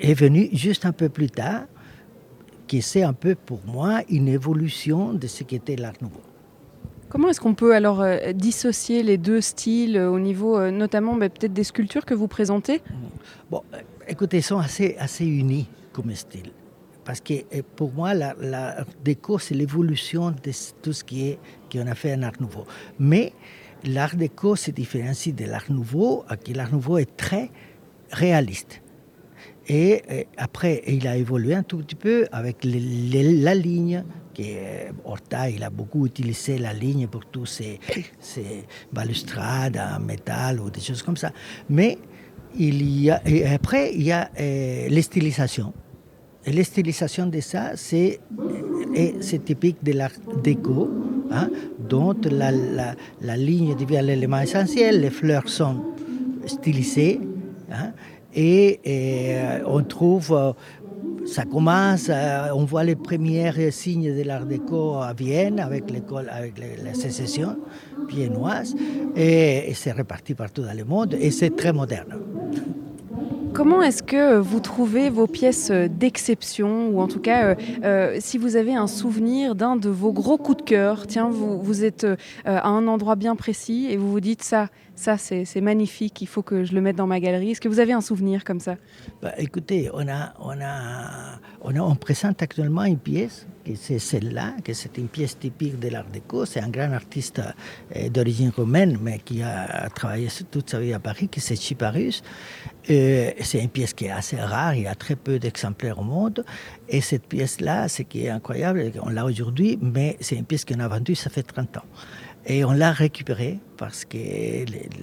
est venu juste un peu plus tard, qui c'est un peu pour moi une évolution de ce qu'était l'art nouveau. Comment est-ce qu'on peut alors euh, dissocier les deux styles euh, au niveau euh, notamment bah, peut-être des sculptures que vous présentez? Bon, écoutez, ils sont assez, assez unis comme style. Parce que pour moi, la, la déco, c'est l'évolution de tout ce qui est qu'on a fait en art nouveau. Mais l'art déco se différencie de l'art nouveau, qui l'art nouveau est très réaliste. Et après, il a évolué un tout petit peu avec la ligne. Euh, Horta, il a beaucoup utilisé la ligne pour tous ces, balustrades en métal ou des choses comme ça. Mais il y a, et après, il y a euh, les stylisations. Et les stylisations de ça, c'est et c'est typique de l'art déco, hein, dont la, la, ligne devient l'élément essentiel, les fleurs sont stylisées, hein, et, on trouve, ça commence, euh, on voit les premiers signes de l'art déco à Vienne avec l'école, avec la sécession viennoise, et, et c'est réparti partout dans le monde, et c'est très moderne. Comment est-ce que vous trouvez vos pièces euh, d'exception ou en tout cas euh, euh, si vous avez un souvenir d'un de vos gros coups de cœur, tiens vous, êtes euh, à un endroit bien précis et vous vous dites ça, ça c'est magnifique, il faut que je le mette dans ma galerie. Est-ce que vous avez un souvenir comme ça? Bah, écoutez, on, a, on, a, on, présente actuellement une pièce, c'est celle-là, que c'est une pièce typique de l'art déco. C'est un grand artiste euh, d'origine romaine, mais qui a travaillé toute sa vie à Paris, qui c'est Chiparus. Euh, c'est une pièce qui est assez rare, il y a très peu d'exemplaires au monde. Et cette pièce-là, ce qui est incroyable, on l'a aujourd'hui, mais c'est une pièce qu'on a vendue, ça fait 30 ans. Et on l'a récupérée parce que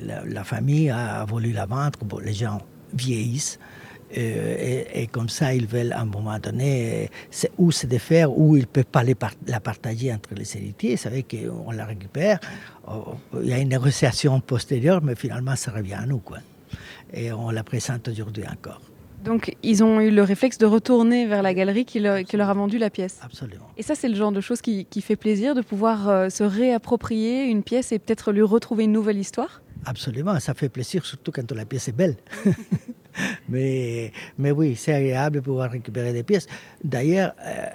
la, famille a voulu la vendre. Bon, les gens vieillissent. euh, et, comme ça, ils veulent à un moment donné, c'est où se défaire, où ils ne peuvent pas la partager entre les héritiers. Vous savez qu'on la récupère. Oh, Il y a une négociation postérieure, mais finalement, ça revient à nous. Quoi. Et on la présente aujourd'hui encore. Donc ils ont eu le réflexe de retourner vers la galerie qui leur, qui leur a vendu la pièce. Absolument. Et ça c'est le genre de choses qui, qui fait plaisir de pouvoir euh, se réapproprier une pièce et peut-être lui retrouver une nouvelle histoire. Absolument, ça fait plaisir, surtout quand la pièce est belle. mais, mais oui, c'est agréable de pouvoir récupérer des pièces. D'ailleurs, euh,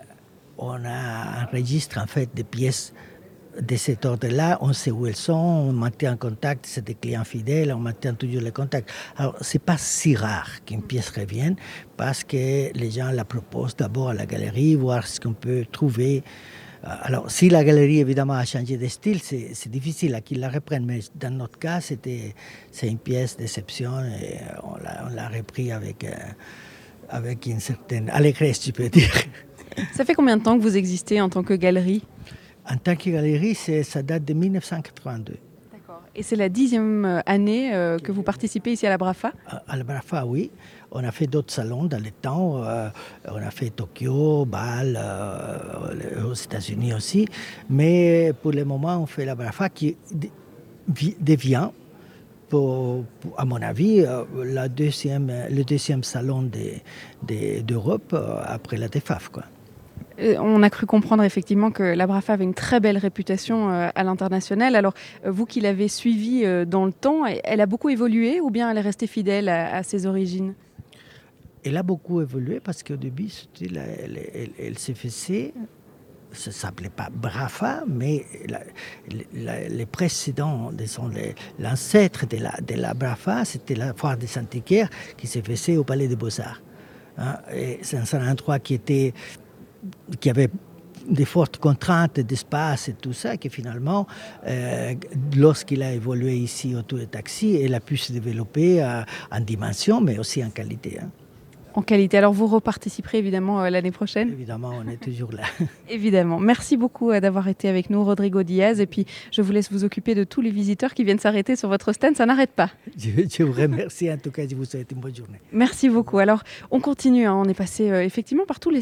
on a un registre en fait de pièces de cet ordre-là. On sait où elles sont, on maintient en contact, c'est des clients fidèles, on maintient toujours les contacts. Alors, c'est pas si rare qu'une pièce revienne parce que les gens la proposent d'abord à la galerie, voir ce qu'on peut trouver. Euh, Alors, si la galerie, évidemment, a changé de style, c'est difficile à qu'ils la reprennent. Mais dans notre cas, c'était c'est une pièce d'exception et on l'a on l'a repris avec, euh, avec une certaine allégresse, tu peux dire. Ça fait combien de temps que vous existez en tant que galerie? En tant que galerie, ça date de 1982. Et c'est la dixième année euh, que vous participez ici à la Brafa? À la Brafa, oui. On a fait d'autres salons dans le temps. Euh, on a fait Tokyo, Bâle, euh, aux États-Unis aussi. Mais pour le moment, on fait la Brafa qui devient, pour, à mon avis, la deuxième, le deuxième salon d'Europe de, après la DEFAF. Quoi. Euh, on a cru comprendre effectivement que la Brafa avait une très belle réputation euh, à l'international. Alors, euh, vous qui l'avez suivie dans le temps, elle a beaucoup évolué ou bien elle est restée fidèle à, ses origines? Elle a beaucoup évolué parce qu'au début, elle, elle, s'est faisait ça ne s'appelait pas Brafa, mais les précédents, l'ancêtre de la, de la Brafa, c'était la foire des Antiquaires qui s'est au Palais des Beaux-Arts. Hein. c'est un endroit qui était qui avait des fortes contraintes d'espace et tout ça, que finalement, euh, lorsqu'il a évolué ici autour des taxis, il a pu se développer euh, en dimension, mais aussi en qualité. Hein en qualité. Alors vous reparticiperez évidemment euh, l'année prochaine Évidemment, on est toujours là. évidemment. Merci beaucoup euh, d'avoir été avec nous, Rodrigo Diaz. Et puis je vous laisse vous occuper de tous les visiteurs qui viennent s'arrêter sur votre stand. Ça n'arrête pas. Je, vous remercie en tout cas. Je vous souhaite une bonne journée. Merci beaucoup. Alors on continue. Hein. On est passé euh, effectivement par tous les,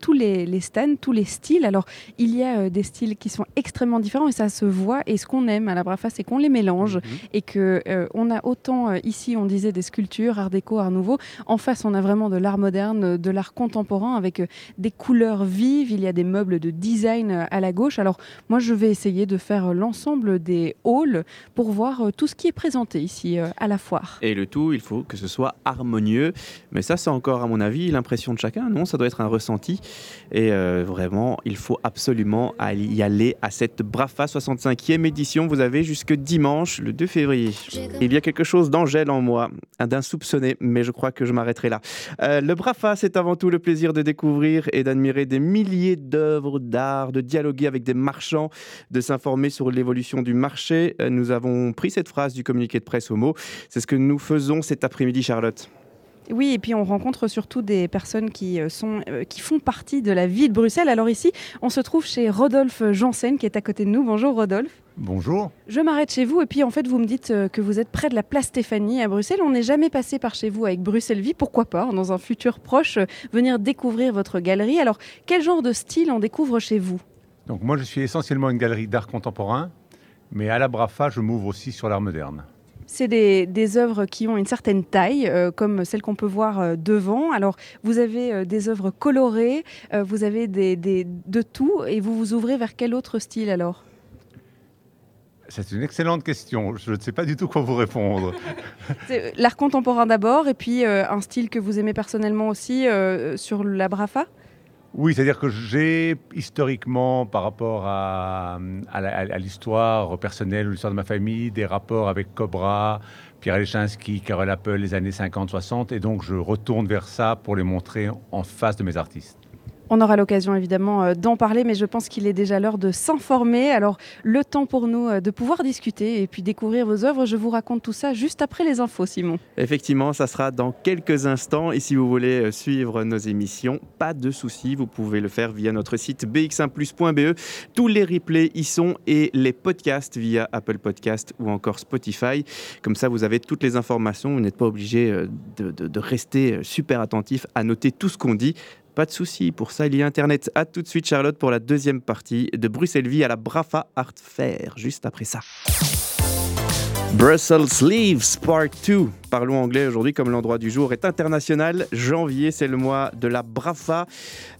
tous les, stands, tous les styles. Alors il y a des styles qui sont extrêmement différents et ça se voit. Et ce qu'on aime à la Brafa, c'est qu'on les mélange mhm. et que on a autant ici, on disait des sculptures, art déco, art nouveau. En face, on a vraiment de l'art moderne, de l'art contemporain avec euh, des couleurs vives. Il y a des meubles de design euh, à la gauche. Alors moi, je vais essayer de faire l'ensemble des halls pour voir euh, tout ce qui est présenté ici à la foire. Et le tout, il faut que ce soit harmonieux. Mais ça, c'est encore, à mon avis, l'impression de chacun. Non, ça doit être un ressenti. Et vraiment, il faut absolument y aller à cette Brafa 65e édition. Vous avez jusque dimanche, le 2 février. Il y a quelque chose d'Angèle en moi, d'un soupçonné, mais je crois que je m'arrêterai là. Euh, le Brafa, c'est avant tout le plaisir de découvrir et d'admirer des milliers d'œuvres d'art, de dialoguer avec des marchands, de s'informer sur l'évolution du marché. Euh, nous avons pris cette phrase du communiqué de presse au mot. C'est ce que nous faisons cet après-midi, Charlotte. Oui, et puis on rencontre surtout des personnes qui, euh, sont, qui font partie de la vie de Bruxelles. Alors ici, on se trouve chez Rodolphe Janssen qui est à côté de nous. Bonjour Rodolphe. Bonjour. Je m'arrête chez vous et puis en fait vous me dites euh, que vous êtes près de la place Stéphanie à Bruxelles. On n'est jamais passé par chez vous avec Bruxelles Vie. Pourquoi pas, dans un futur proche, euh, venir découvrir votre galerie Alors quel genre de style on découvre chez vous? Donc moi je suis essentiellement une galerie d'art contemporain, mais à la Brafa je m'ouvre aussi sur l'art moderne. C'est des, œuvres qui ont une certaine taille, euh, comme celle qu'on peut voir devant. Alors, vous avez des œuvres colorées, vous avez des, de tout, et vous vous ouvrez vers quel autre style alors? C'est une excellente question. Je ne sais pas du tout quoi vous répondre. L'art contemporain d'abord, et puis euh, un style que vous aimez personnellement aussi euh, sur la Brafa Oui, c'est-à-dire que j'ai historiquement, par rapport à, l'histoire personnelle ou l'histoire de ma famille, des rapports avec Cobra, Pierre Lechinski, Carole Apple, les années 50-60, et donc je retourne vers ça pour les montrer en face de mes artistes. On aura l'occasion évidemment euh, d'en parler, mais je pense qu'il est déjà l'heure de s'informer. Alors, le temps pour nous euh, de pouvoir discuter et puis découvrir vos œuvres. Je vous raconte tout ça juste après les infos, Simon. Effectivement, ça sera dans quelques instants. Et si vous voulez euh, suivre nos émissions, pas de souci, vous pouvez le faire via notre site bx1plus.be. Tous les replays y sont et les podcasts via Apple Podcast ou encore Spotify. Comme ça, vous avez toutes les informations. Vous n'êtes pas obligé de, de rester super attentif à noter tout ce qu'on dit. Pas de souci, pour ça il y a Internet. A tout de suite Charlotte pour la deuxième partie de Bruxelles Vie à la Brafa Art Fair, juste après ça. Brussels Leaves Part 2. Parlons anglais aujourd'hui comme l'endroit du jour est international. Janvier, c'est le mois de la Brafa,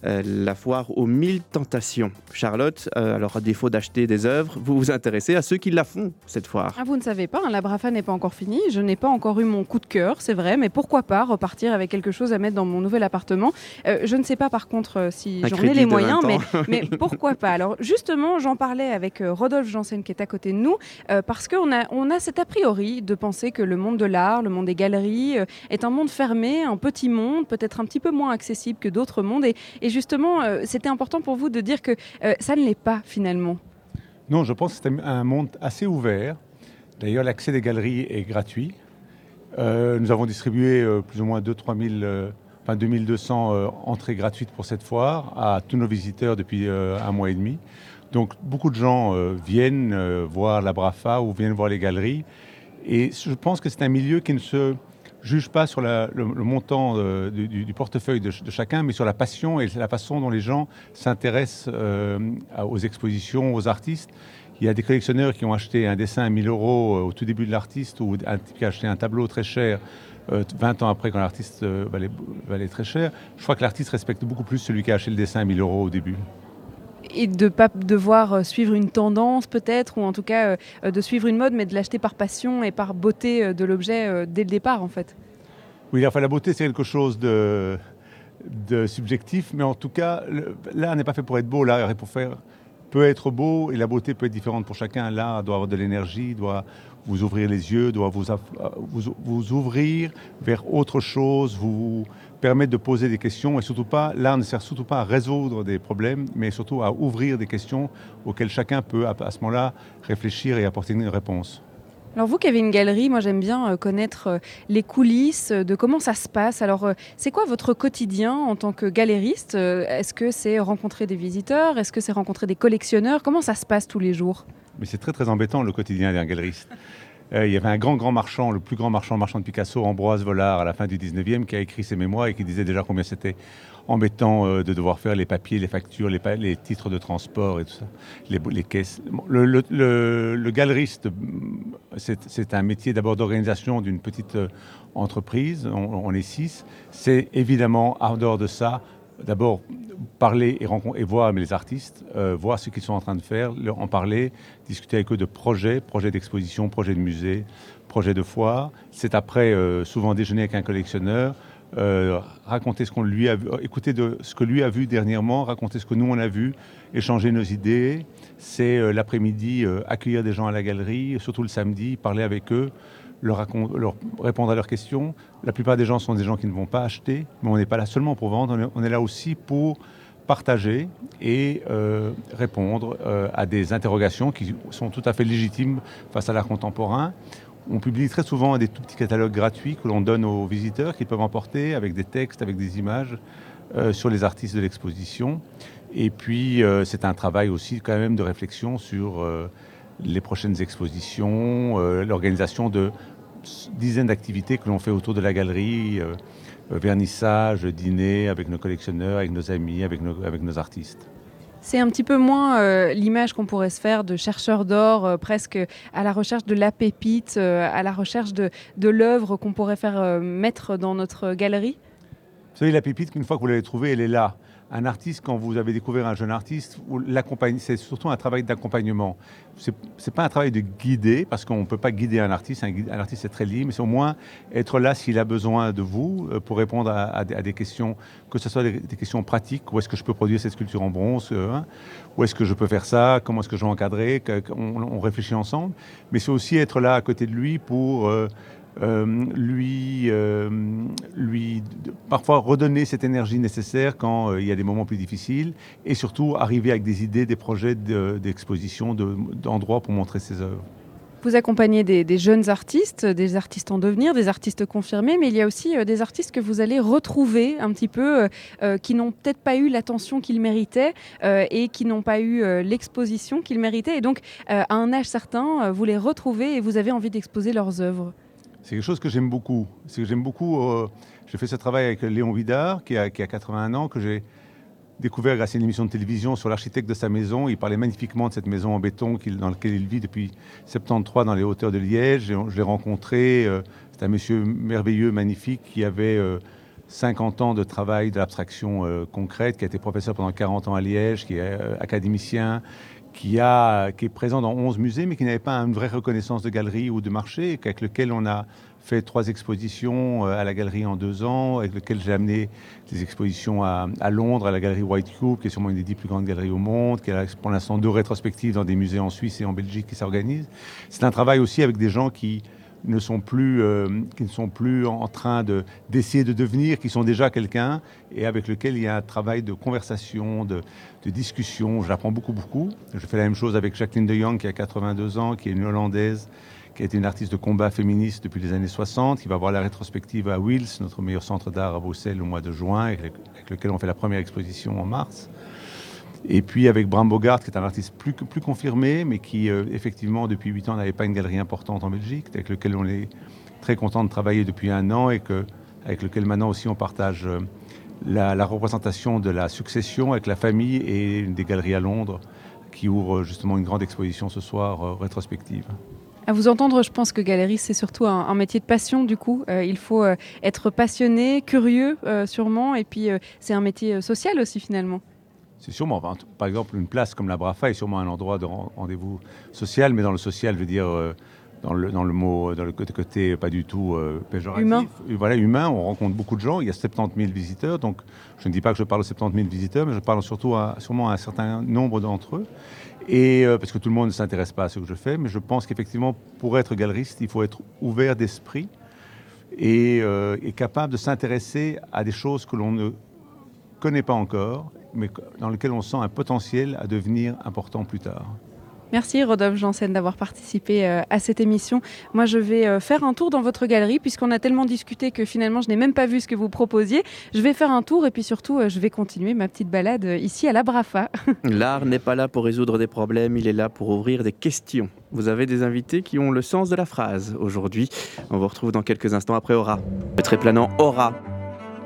euh, la foire aux mille tentations. Charlotte, euh, alors à défaut d'acheter des œuvres, vous vous intéressez à ceux qui la font cette foire. Ah, vous ne savez pas, hein, la Brafa n'est pas encore finie. Je n'ai pas encore eu mon coup de cœur, c'est vrai, mais pourquoi pas repartir avec quelque chose à mettre dans mon nouvel appartement? Euh, je ne sais pas par contre si j'en ai les moyens, mais, mais, pourquoi pas? Alors justement, j'en parlais avec Rodolphe Janssen qui est à côté de nous, parce qu'on a, on a cet a priori de penser que le monde de l'art, le monde des galeries euh, est un monde fermé, un petit monde, peut-être un petit peu moins accessible que d'autres mondes. Et, justement, euh, c'était important pour vous de dire que euh, ça ne l'est pas finalement. Non, je pense que c'est un monde assez ouvert. D'ailleurs, l'accès des galeries est gratuit. nous avons distribué plus ou moins 2-3 000 enfin 2200 euh, entrées gratuites pour cette foire à tous nos visiteurs depuis euh, un mois et demi. Donc beaucoup de gens euh, viennent euh, voir la Brafa ou viennent voir les galeries. Et je pense que c'est un milieu qui ne se juge pas sur le, montant euh, du, portefeuille de, ch- de chacun, mais sur la passion et la façon dont les gens s'intéressent euh, aux expositions, aux artistes. Il y a des collectionneurs qui ont acheté un dessin à 1000 euros euh, au tout début de l'artiste ou qui a acheté un tableau très cher euh, 20 ans après quand l'artiste valait, valait très cher. Je crois que l'artiste respecte beaucoup plus celui qui a acheté le dessin à 1000 euros au début. Et de ne pas devoir euh, suivre une tendance peut-être, ou en tout cas euh, de suivre une mode, mais de l'acheter par passion et par beauté euh, de l'objet euh, dès le départ en fait. Oui, enfin, la beauté, c'est quelque chose de, subjectif, mais en tout cas, l'art n'est pas fait pour être beau, l'art est pour faire peut être beau et la beauté peut être différente pour chacun. L'art doit avoir de l'énergie, doit vous ouvrir les yeux, doit vous, euh, vous, vous ouvrir vers autre chose, vous permettre de poser des questions et surtout pas, l'art ne sert surtout pas à résoudre des problèmes, mais surtout à ouvrir des questions auxquelles chacun peut à, ce moment-là réfléchir et apporter une réponse. Alors vous qui avez une galerie, moi j'aime bien euh, connaître euh, les coulisses de comment ça se passe. Alors euh, c'est quoi votre quotidien en tant que galériste? Est-ce que c'est rencontrer des visiteurs? Est-ce que c'est rencontrer des collectionneurs? Comment ça se passe tous les jours? Mais c'est très très embêtant le quotidien d'un galeriste. Euh, il y avait un grand grand marchand, le plus grand marchand marchand de Picasso, Ambroise Vollard, à la fin du 19e, qui a écrit ses mémoires et qui disait déjà combien c'était embêtant euh, de devoir faire les papiers, les factures, les, titres de transport et tout ça, les, caisses. Le, le- le- le galeriste, mm, c'est un métier d'abord d'organisation d'une petite euh, entreprise, on est six. C'est évidemment, en dehors de ça, d'abord parler et, rencontrer, et voir les artistes, euh, voir ce qu'ils sont en train de faire, leur en parler, discuter avec eux de projets, projets d'exposition, projets de musée, projets de foire. C'est après euh, souvent déjeuner avec un collectionneur, euh, raconter ce qu'on lui a vu, écouter ce que lui a vu dernièrement, raconter ce que nous on a vu, échanger nos idées. C'est l'après-midi accueillir des gens à la galerie, surtout le samedi, parler avec eux, leur, répondre à leurs questions. La plupart des gens sont des gens qui ne vont pas acheter, mais on n'est pas là seulement pour vendre, on est, là aussi pour partager et euh, répondre euh, à des interrogations qui sont tout à fait légitimes face à l'art contemporain. On publie très souvent des tout petits catalogues gratuits que l'on donne aux visiteurs qui peuvent emporter avec des textes, avec des images euh, sur les artistes de l'exposition. Et puis c'est un travail aussi quand même de réflexion sur les prochaines expositions, euh, l'organisation de dizaines d'activités que l'on fait autour de la galerie, euh, euh, vernissage, dîner avec nos collectionneurs, avec nos amis, avec nos, avec nos artistes. C'est un petit peu moins euh, l'image qu'on pourrait se faire de chercheurs d'or, euh, presque à la recherche de la pépite, euh, à la recherche de, de l'œuvre qu'on pourrait faire euh, mettre dans notre galerie? Vous savez, la pépite, qu'une fois que vous l'avez trouvée, elle est là. Un artiste, quand vous avez découvert un jeune artiste, c'est surtout un travail d'accompagnement. Ce n'est pas un travail de guider, parce qu'on ne peut pas guider un artiste. Un, artiste, c'est très libre, mais c'est au moins être là s'il a besoin de vous euh, pour répondre à, des, questions, que ce soit des, questions pratiques. Où est-ce que je peux produire cette sculpture en bronze euh, hein, Où est-ce que je peux faire ça? Comment est-ce que je vais encadrer? On réfléchit ensemble. Mais c'est aussi être là à côté de lui pour... euh, euh, lui, euh, lui parfois redonner cette énergie nécessaire quand euh, il y a des moments plus difficiles et surtout arriver avec des idées, des projets de- d'exposition, de- d'endroits pour montrer ses œuvres. Vous accompagnez des, jeunes artistes, des artistes en devenir, des artistes confirmés, mais il y a aussi des artistes que vous allez retrouver un petit peu, qui n'ont peut-être pas eu l'attention qu'ils méritaient et qui n'ont pas eu l'exposition qu'ils méritaient. Et donc, à un âge certain, vous les retrouvez et vous avez envie d'exposer leurs œuvres. C'est quelque chose que j'aime beaucoup. C'est que j'aime beaucoup. euh, j'ai fait ce travail avec Léon Vidard, qui a, qui a 81 ans, que j'ai découvert grâce à une émission de télévision sur l'architecte de sa maison. Il parlait magnifiquement de cette maison en béton dans laquelle il vit depuis 73 dans les hauteurs de Liège. Je l'ai rencontré. euh, C'est un monsieur merveilleux, magnifique, qui avait euh, 50 ans de travail de l'abstraction euh, concrète, qui a été professeur pendant 40 ans à Liège, qui est euh, académicien, qui, a, qui est présent dans 11 musées, mais qui n'avait pas une vraie reconnaissance de galerie ou de marché, avec lequel on a fait trois expositions euh, à la galerie en deux ans, avec lequel j'ai amené des expositions à, à Londres, à la galerie White Cube, qui est sûrement une des dix plus grandes galeries au monde, qui a pour l'instant deux rétrospectives dans des musées en Suisse et en Belgique qui s'organisent. C'est un travail aussi avec des gens qui ne sont plus, euh, qui ne sont plus en train de- d'essayer de, devenir, qui sont déjà quelqu'un, et avec lequel il y a un travail de conversation, de, de discussion. J'apprends beaucoup, beaucoup. Je fais la même chose avec Jacqueline de Jong, qui a 82 ans, qui est une Hollandaise, qui a été une artiste de combat féministe depuis les années 60, qui va voir la rétrospective à Wills, notre meilleur centre d'art à Bruxelles, au mois de juin, avec, lequel on fait la première exposition en mars. Et puis avec Bram Bogart, qui est un artiste plus, confirmé, mais qui, euh, effectivement, depuis 8 ans, n'avait pas une galerie importante en Belgique, avec lequel on est très content de travailler depuis un an et que, avec lequel maintenant aussi on partage euh, la, représentation de la succession avec la famille et des galeries à Londres qui ouvrent justement une grande exposition ce soir euh, rétrospective. À vous entendre, je pense que galerie, c'est surtout un, métier de passion, du coup. il faut être passionné, curieux, sûrement, et puis c'est un métier social aussi, finalement. C'est sûrement, par exemple, une place comme la Brafa est sûrement un endroit de rendez-vous social, mais dans le social, je veux dire, euh, dans, le, dans le mot, dans le côté pas du tout euh, péjoratif. Humain. Voilà, humain, on rencontre beaucoup de gens, il y a 70 000 visiteurs, donc je ne dis pas que je parle de 70 000 visiteurs, mais je parle surtout à, sûrement à un certain nombre d'entre eux. Et euh, parce que tout le monde ne s'intéresse pas à ce que je fais, mais je pense qu'effectivement, pour être galeriste, il faut être ouvert d'esprit et, et capable de s'intéresser à des choses que l'on ne connaît pas encore mais dans lequel on sent un potentiel à devenir important plus tard. Merci Rodolphe Janssen d'avoir participé euh, à cette émission. Moi, je vais euh, faire un tour dans votre galerie puisqu'on a tellement discuté que finalement, je n'ai même pas vu ce que vous proposiez. Je vais faire un tour et puis surtout, euh, je vais continuer ma petite balade ici à la Brafa. L'art n'est pas là pour résoudre des problèmes, il est là pour ouvrir des questions. Vous avez des invités qui ont le sens de la phrase aujourd'hui. On vous retrouve dans quelques instants après Aura. Le très planant Aura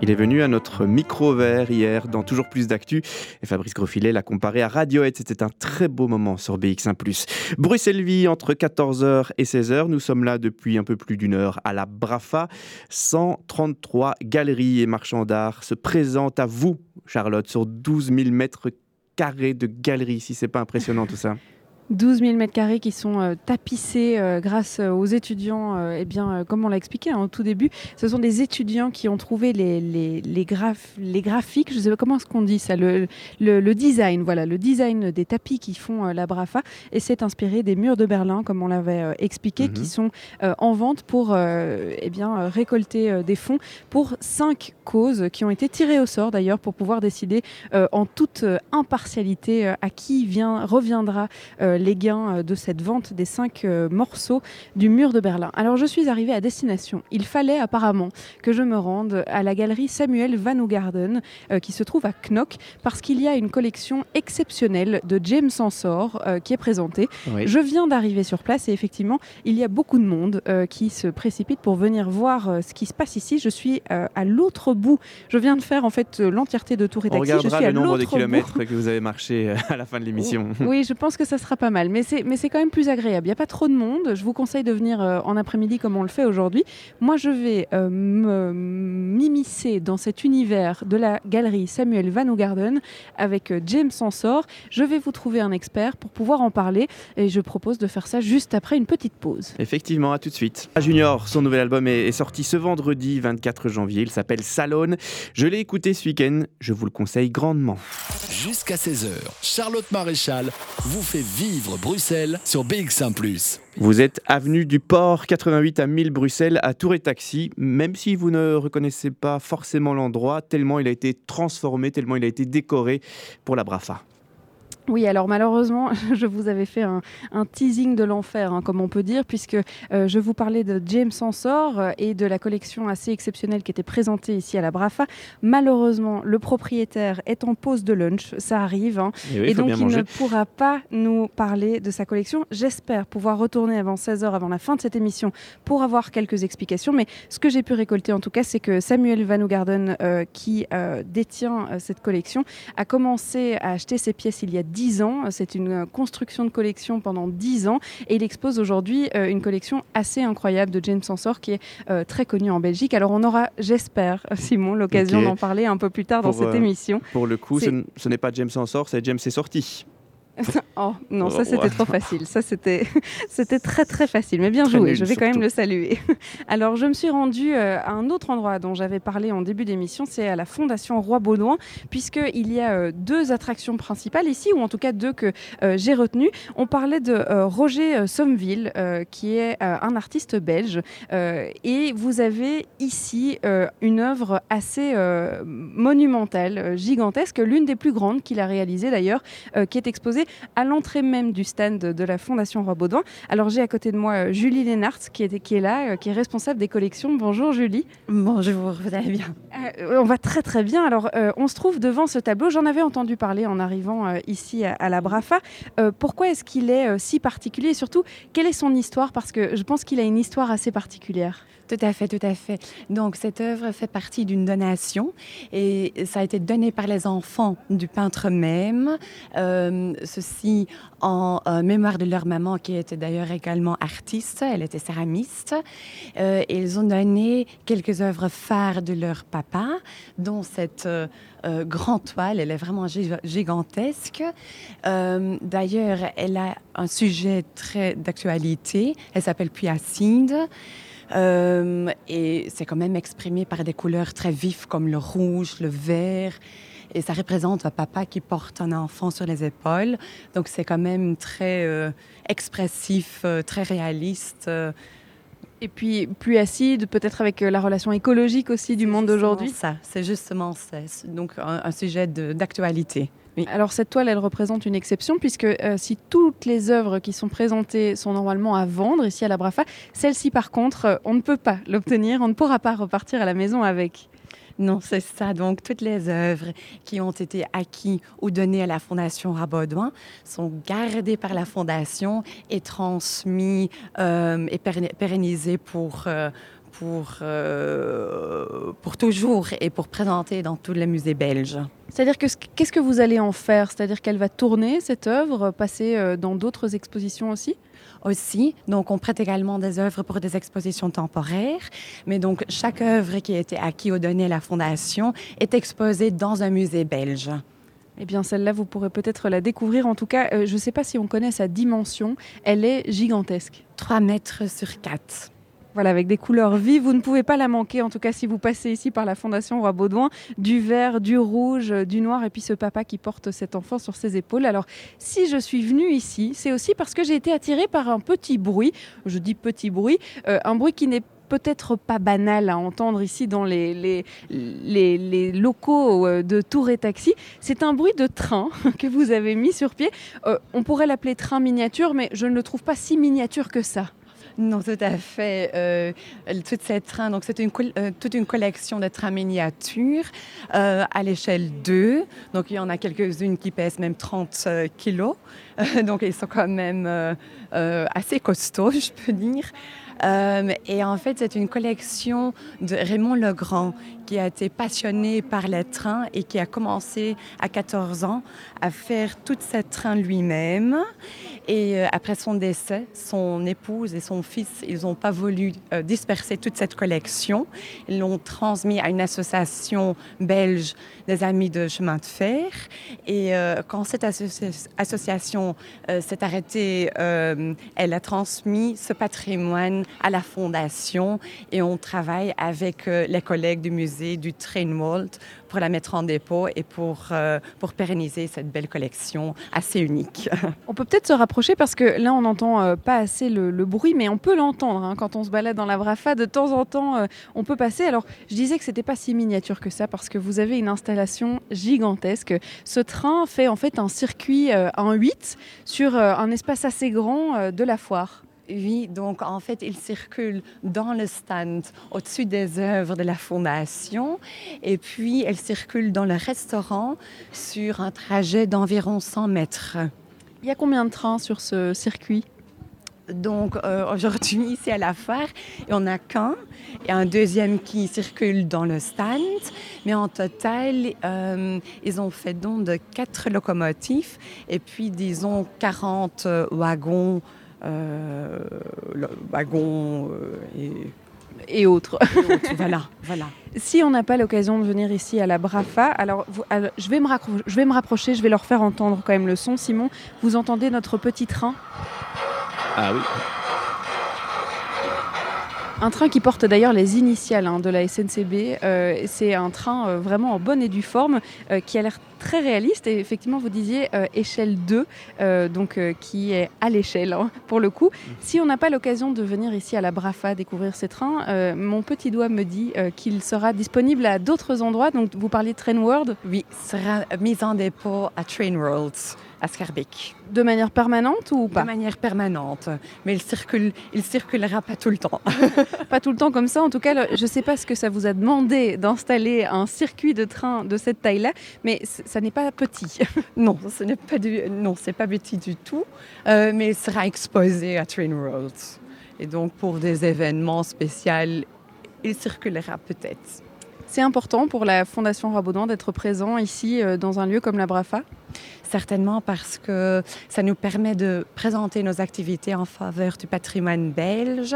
il est venu à notre micro vert hier dans Toujours plus d'actu et Fabrice Grosfilet l'a comparé à Radiohead. C'était un très beau moment sur BX1+. Bruxelles-Vie entre 14h et 16h. Nous sommes là depuis un peu plus d'une heure à la Brafa. 133 galeries et marchands d'art se présentent à vous, Charlotte, sur 12 000 mètres carrés de galeries. Si c'est pas impressionnant tout ça. 12 000 mètres carrés qui sont euh, tapissés euh, grâce euh, aux étudiants, et eh bien, comme on l'a expliqué hein, au tout début, ce sont des étudiants qui ont trouvé les, les, les, les graphiques, je ne sais pas comment est-ce qu'on dit ça, le, le, design, voilà, le design des tapis qui font la Brafa, et c'est inspiré des murs de Berlin, comme on l'avait expliqué, qui mhm. sont en vente pour eh bien, récolter des fonds pour cinq causes qui ont été tirées au sort d'ailleurs pour pouvoir décider en toute impartialité à qui vient, reviendra les gains euh, de cette vente des cinq euh, morceaux du mur de Berlin. Alors je suis arrivée à destination. Il fallait apparemment que je me rende à la galerie Samuel Van Ougarden euh, qui se trouve à Knock parce qu'il y a une collection exceptionnelle de James Ensor qui est présentée. Je viens d'arriver sur place et effectivement il y a beaucoup de monde qui se précipite pour venir voir ce qui se passe ici. Je suis à l'autre bout. Je viens de faire en fait l'entièreté de Tour et Taxi. On regardera le nombre de kilomètres que vous avez marché à la fin de l'émission. Oui, je pense que ça sera pas mal. Mais c'est, mais c'est quand même plus agréable. Il n'y a pas trop de monde. Je vous conseille de venir euh, en après-midi comme on le fait aujourd'hui. Moi, je vais euh, m'immiscer dans cet univers de la galerie Samuel Van Ougarden avec euh, James Sansor. Je vais vous trouver un expert pour pouvoir en parler et je propose de faire ça juste après une petite pause. Effectivement, à tout de suite. Junior, son nouvel album est, est sorti ce vendredi 24 janvier. Il s'appelle Salone. Je l'ai écouté ce week-end. Je vous le conseille grandement. Jusqu'à 16h, Charlotte Maréchal vous fait vivre Bruxelles sur BX1 ⁇ Vous êtes avenue du Port 88 à 1000 Bruxelles à Tour et Taxi, même si vous ne reconnaissez pas forcément l'endroit, tellement il a été transformé, tellement il a été décoré pour la Brafa. Oui, alors malheureusement, je vous avais fait un, teasing de l'enfer, hein, comme on peut dire, puisque euh, je vous parlais de James Ensor euh, et de la collection assez exceptionnelle qui était présentée ici à la Brafa. Malheureusement, le propriétaire est en pause de lunch, ça arrive, hein, et, donc il ne pourra pas nous parler de sa collection. J'espère pouvoir retourner avant 16h, avant la fin de cette émission, pour avoir quelques explications. Mais ce que j'ai pu récolter en tout cas, c'est que Samuel Van Ougarden, euh, qui détient cette collection, a commencé à acheter ses pièces il y a 10 ans. C'est une construction de collection pendant 10 ans et il expose aujourd'hui euh, une collection assez incroyable de James Ensor qui est euh, très connue en Belgique. Alors on aura, j'espère, Simon, l'occasion d'en parler un peu plus tard dans cette euh, émission. Pour le coup, ce n'est pas James Ensor, c'est James est sorti. oh non, ça c'était trop facile. Ça c'était c'était très très facile, mais bien joué. je vais quand même le saluer. Alors je me suis rendue euh, à un autre endroit dont j'avais parlé en début d'émission, c'est à la Fondation Roi Baudouin, puisque il y a euh, deux attractions principales ici, ou en tout cas deux que euh, j'ai retenues. On parlait de Roger Sommeville, qui est un artiste belge, et vous avez ici une œuvre assez monumentale, gigantesque, l'une des plus grandes qu'il a réalisées d'ailleurs, qui est exposée à l'entrée même du stand de la Fondation Roi Baudouin. Alors j'ai à côté de moi Julie Lénart qui est, qui est là, qui est responsable des collections. Bonjour Julie. Bonjour, vous allez bien? On va très très bien. Alors on se trouve devant ce tableau. J'en avais entendu parler en arrivant ici à, la Brafa. pourquoi est-ce qu'il est si particulier? Et surtout quelle est son histoire? Parce que je pense qu'il a une histoire assez particulière. Tout à fait, tout à fait. Donc cette œuvre fait partie d'une donation et ça a été donné par les enfants du peintre même, euh, ceci en euh, mémoire de leur maman qui était d'ailleurs également artiste, elle était céramiste. Euh, ils ont donné quelques œuvres phares de leur papa, dont cette grande toile, elle est vraiment gigantesque. d'ailleurs, elle a un sujet très d'actualité, elle s'appelle Puacide. Euh, et c'est quand même exprimé par des couleurs très vives comme le rouge, le vert. Et ça représente un papa qui porte un enfant sur les épaules. Donc c'est quand même très euh, expressif, euh, très réaliste. Et puis plus acide, peut-être avec la relation écologique aussi du monde d'aujourd'hui. Ça, c'est justement ça. Donc un sujet d'actualité. Alors cette toile, elle représente une exception puisque euh, si toutes les œuvres qui sont présentées sont normalement à vendre ici à la Brafa, celle-ci par contre, euh, on ne peut pas l'obtenir, on ne pourra pas repartir à la maison avec. Non, c'est ça. Donc, toutes les œuvres qui ont été acquises ou données à la Fondation Rabaudouin sont gardées par la Fondation et transmises euh, et pérennisées pour, pour, euh, pour toujours et pour présenter dans tous les musées belges. C'est-à-dire que qu'est-ce que vous allez en faire? C'est-à-dire qu'elle va tourner cette œuvre, passer euh, dans d'autres expositions aussi? Aussi. Donc, on prête également des œuvres pour des expositions temporaires. Mais donc, chaque œuvre qui a été acquise ou donnée à la Fondation est exposée dans un musée belge. Eh bien, celle-là, vous pourrez peut-être la découvrir. En tout cas, euh, je ne sais pas si on connaît sa dimension. Elle est gigantesque. 3 mètres sur 4. Voilà, avec des couleurs vives. Vous ne pouvez pas la manquer, en tout cas si vous passez ici par la Fondation Roi Baudouin. Du vert, du rouge, du noir, et puis ce papa qui porte cet enfant sur ses épaules. Alors, si je suis venue ici, c'est aussi parce que j'ai été attirée par un petit bruit. Je dis petit bruit, euh, un bruit qui n'est peut-être pas banal à entendre ici dans les, locaux euh, de Tour et Taxi. C'est un bruit de train que vous avez mis sur pied. Euh, on pourrait l'appeler train miniature, mais je ne le trouve pas si miniature que ça. Non, tout à fait. Euh, toutes ces trains, donc c'est une, euh, toute une collection de trains miniatures euh, à l'échelle 2. Donc il y en a quelques-unes qui pèsent même 30 kilos. donc ils sont quand même assez costauds, je peux dire. Et en fait, c'est une collection de Raymond Legrand qui a été passionné par les trains et qui a commencé à 14 ans à faire tous ces trains lui-même. Et euh, après son décès, son épouse et son fils, ils n'ont pas voulu euh, disperser toute cette collection. Ils l'ont transmis à une association belge des Amis de chemin de fer. Et euh, quand cette association s'est arrêtée, elle a transmis ce patrimoine à la fondation et on travaille avec les collègues du musée du Trainwald pour la mettre en dépôt et pour, euh, pour pérenniser cette belle collection assez unique. On peut peut-être se rapprocher parce que là, on n'entend euh, pas assez le, bruit, mais on peut l'entendre hein. quand on se balade dans la Vrafa. De temps en temps, euh, on peut passer. Alors, je disais que c'était pas si miniature que ça parce que vous avez une installation gigantesque. Ce train fait en fait un circuit en 8 sur un espace assez grand de la foire. Oui, donc en fait, il circule dans le stand au-dessus des œuvres de la Fondation et puis elle circule dans le restaurant sur un trajet d'environ 100 mètres. Il y a combien de trains sur ce circuit? Donc euh, aujourd'hui, ici à la phare, il n'y en a qu'un et un deuxième qui circule dans le stand. Mais en total, euh, ils ont fait don de quatre locomotives et puis disons 40 wagons euh, wagons euh, et autres. voilà, voilà. Si on n'a pas l'occasion de venir ici à la Brafa, alors, je, vais me je vais me rapprocher, je vais leur faire entendre quand même le son. Simon, vous entendez notre petit train? Ah oui. Un train qui porte d'ailleurs les initiales hein, de la SNCB. Euh, c'est un train euh, vraiment en bonne et due forme euh, qui a l'air très réaliste. Et effectivement, vous disiez échelle 2, donc qui est à l'échelle hein, pour le coup. Si on n'a pas l'occasion de venir ici à la Brafa découvrir ces trains, mon petit doigt me dit qu'il sera disponible à d'autres endroits. Donc vous parliez de Train World Oui, sera mis en dépôt à Train World à Scarbeck. De manière permanente ou pas De manière permanente, mais il, circule, il circulera pas tout le temps. pas tout le temps comme ça. En tout cas, je ne sais pas ce que ça vous a demandé d'installer un circuit de train de cette taille-là, mais ça n'est pas petit. non, ce n'est pas du, non, c'est pas petit du tout, euh, mais il sera exposé à Train Roads. Et donc pour des événements spéciaux, il circulera peut-être. C'est important pour la Fondation Rabaudon d'être présent ici euh, dans un lieu comme la Brafa? Certainement parce que ça nous permet de présenter nos activités en faveur du patrimoine belge.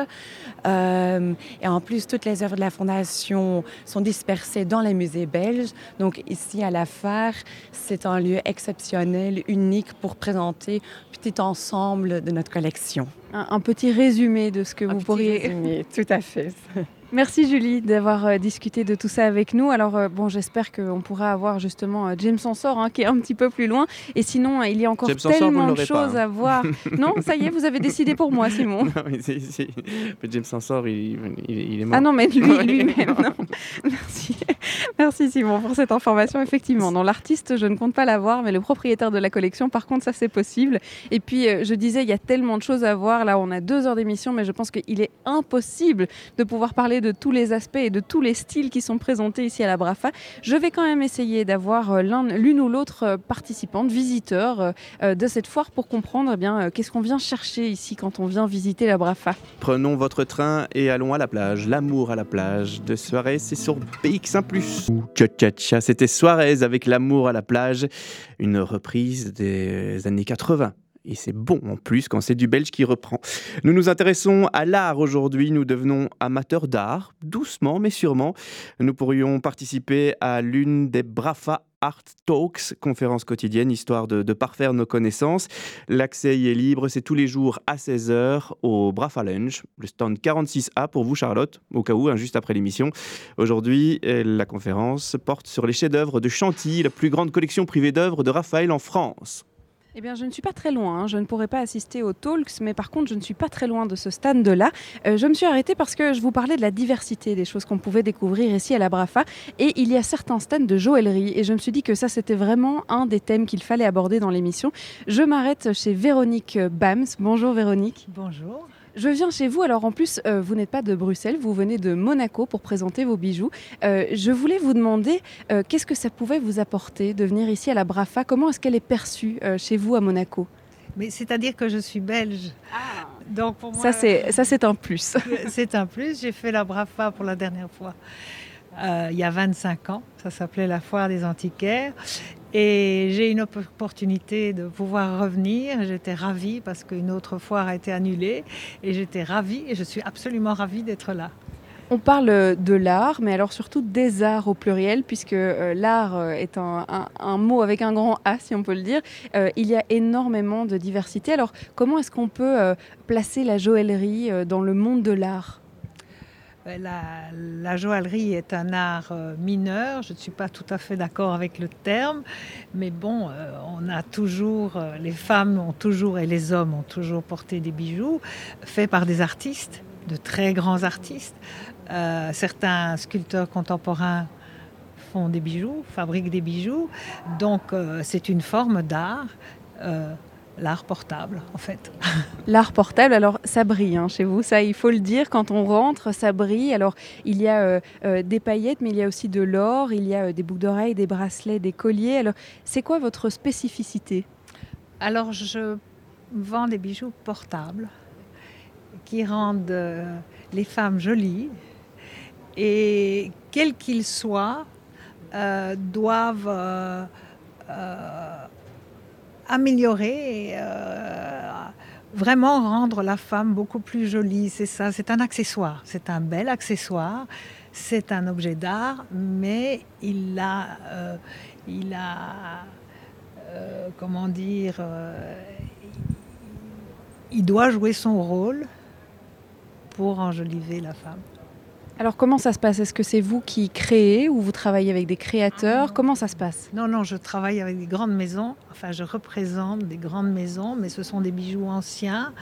Euh, et en plus, toutes les œuvres de la Fondation sont dispersées dans les musées belges. Donc ici à la Phare, c'est un lieu exceptionnel, unique pour présenter un petit ensemble de notre collection. Un, petit résumé de ce que vous pourriez... Résumé, tout à fait. Merci Julie d'avoir euh, discuté de tout ça avec nous. Alors euh, bon, j'espère qu'on pourra avoir justement euh, James Sansor hein, qui est un petit peu plus loin. Et sinon, il y a encore tellement de choses hein. à voir. non, ça y est, vous avez décidé pour moi, Simon. non, mais, James Sansor, il, est mort. Ah non, mais lui, lui-même. Merci. Merci Simon pour cette information. Effectivement, non, l'artiste, je ne compte pas l'avoir, mais le propriétaire de la collection, par contre, ça c'est possible. Et puis, je disais, il y a tellement de choses à voir. Là, on a deux heures d'émission, mais je pense qu'il est impossible de pouvoir parler de tous les aspects et de tous les styles qui sont présentés ici à la Brafa. Je vais quand même essayer d'avoir euh, l'une ou l'autre euh, participante, visiteur euh, de cette foire pour comprendre eh bien qu'est-ce qu'on vient chercher ici quand on vient visiter la Brafa. Prenons votre train et allons à la plage. L'amour à la plage de Suarez, c'est sur BX1+. C'était Suarez avec l'amour à la plage, une reprise des années 80 et c'est bon en plus quand c'est du belge qui reprend. Nous nous intéressons à l'art aujourd'hui, nous devenons amateurs d'art, doucement mais sûrement. Nous pourrions participer à l'une des Brafa Art Talks, conférence quotidienne, histoire de, parfaire nos connaissances. L'accès y est libre, c'est tous les jours à 16h au Brafa Lunch, le stand 46A pour vous Charlotte, au cas où, hein, juste après l'émission. Aujourd'hui, euh, la conférence porte sur les chefs-d'œuvre de Chantilly, la plus grande collection privée d'œuvres de Raphaël en France. Eh bien, je ne suis pas très loin. Hein. Je ne pourrais pas assister aux talks, mais par contre, je ne suis pas très loin de ce stand-là. Euh, je me suis arrêtée parce que je vous parlais de la diversité des choses qu'on pouvait découvrir ici à la Brafa. Et il y a certains stands de joaillerie. Et je me suis dit que ça, c'était vraiment un des thèmes qu'il fallait aborder dans l'émission. Je m'arrête chez Véronique Bams. Bonjour Véronique. Bonjour. Je viens chez vous. Alors en plus, euh, vous n'êtes pas de Bruxelles, vous venez de Monaco pour présenter vos bijoux. Euh, je voulais vous demander euh, qu'est-ce que ça pouvait vous apporter de venir ici à la Brafa? Comment est-ce qu'elle est perçue chez vous à Monaco? Mais c'est-à-dire que je suis belge. Ah. Donc pour moi, ça c'est ça c'est un plus. c'est un plus. J'ai fait la Brafa pour la dernière fois il y a 25 ans. Ça s'appelait la foire des antiquaires. Et j'ai une opportunité de pouvoir revenir. J'étais ravie parce qu'une autre foire a été annulée. Et j'étais ravie et je suis absolument ravie d'être là. On parle de l'art, mais alors surtout des arts au pluriel, puisque euh, l'art euh, est un, mot avec un grand A, si on peut le dire. Euh, il y a énormément de diversité. Alors comment est-ce qu'on peut placer la joaillerie dans le monde de l'art? La, joaillerie est un art euh, mineur, je ne suis pas tout à fait d'accord avec le terme, mais bon, euh, on a toujours, euh, les femmes ont toujours et les hommes ont toujours porté des bijoux faits par des artistes, de très grands artistes. certains sculpteurs contemporains font des bijoux, fabriquent des bijoux, donc c'est une forme d'art l'art portable, en fait. L'art portable, alors ça brille hein, chez vous, ça il faut le dire, quand on rentre, ça brille. Alors il y a euh, euh, des paillettes, mais il y a aussi de l'or, il y a euh, des boucles d'oreilles, des bracelets, des colliers. Alors c'est quoi votre spécificité? Alors je vends des bijoux portables qui rendent les femmes jolies et quels qu'ils soient, doivent améliorer euh, vraiment rendre la femme beaucoup plus jolie. C'est ça, c'est un accessoire, c'est un bel accessoire, c'est un objet d'art, mais il a, euh, il a, euh, comment dire, il doit jouer son rôle pour enjoliver la femme. Alors comment ça se passe? Est-ce que c'est vous qui créez ou vous travaillez avec des créateurs? Comment ça se passe? Non, non, je travaille avec des grandes maisons. Enfin, je représente des grandes maisons, mais ce sont des bijoux anciens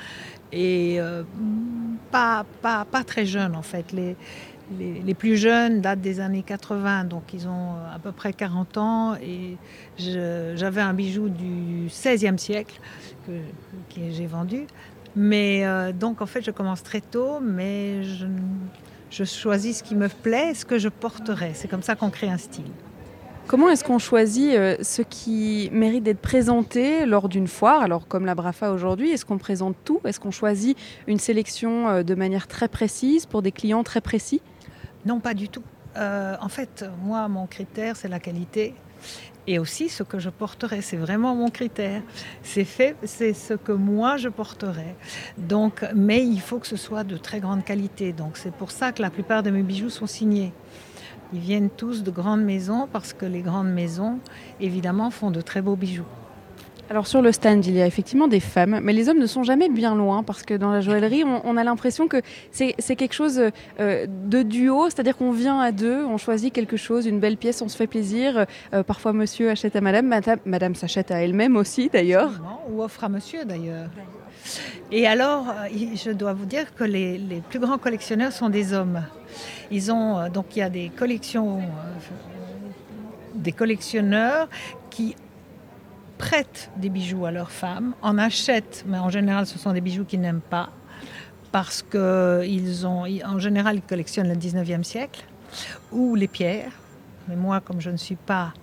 et euh, pas, pas, pas très jeunes en fait. Les, les, plus jeunes datent des années 80, donc ils ont à peu près 40 ans. Et j'avais un bijou du 16e siècle que, j'ai vendu. Mais donc en fait, je commence très tôt, mais je, je choisis ce qui me plaît, ce que je porterai. C'est comme ça qu'on crée un style. Comment est-ce qu'on choisit euh, ce qui mérite d'être présenté lors d'une foire Alors comme la Brafa aujourd'hui, est-ce qu'on présente tout? Est-ce qu'on choisit une sélection euh, de manière très précise pour des clients très précis? Non, pas du tout. Euh, en fait, moi, mon critère, c'est la qualité et aussi ce que je porterai. C'est vraiment mon critère. C'est fait, c'est ce que moi je porterai. Donc, mais il faut que ce soit de très grande qualité. Donc, c'est pour ça que la plupart de mes bijoux sont signés. Ils viennent tous de grandes maisons parce que les grandes maisons, évidemment, font de très beaux bijoux. Alors sur le stand, il y a effectivement des femmes, mais les hommes ne sont jamais bien loin parce que dans la joaillerie, on, a l'impression que c'est quelque chose euh, de duo, c'est-à-dire qu'on vient à deux, on choisit quelque chose, une belle pièce, on se fait plaisir. Euh, parfois, monsieur achète à madame, madame, s'achète à elle-même aussi d'ailleurs. Ou offre à monsieur d'ailleurs. Et alors, euh, je dois vous dire que les, les, plus grands collectionneurs sont des hommes. Ils ont donc il y a des collections, des collectionneurs qui prêtent des bijoux à leurs femmes, en achètent, mais en général ce sont des bijoux qu'ils n'aiment pas, parce qu'ils ont, en général, ils collectionnent le 19e siècle, ou les pierres. Mais moi, comme je ne suis pas,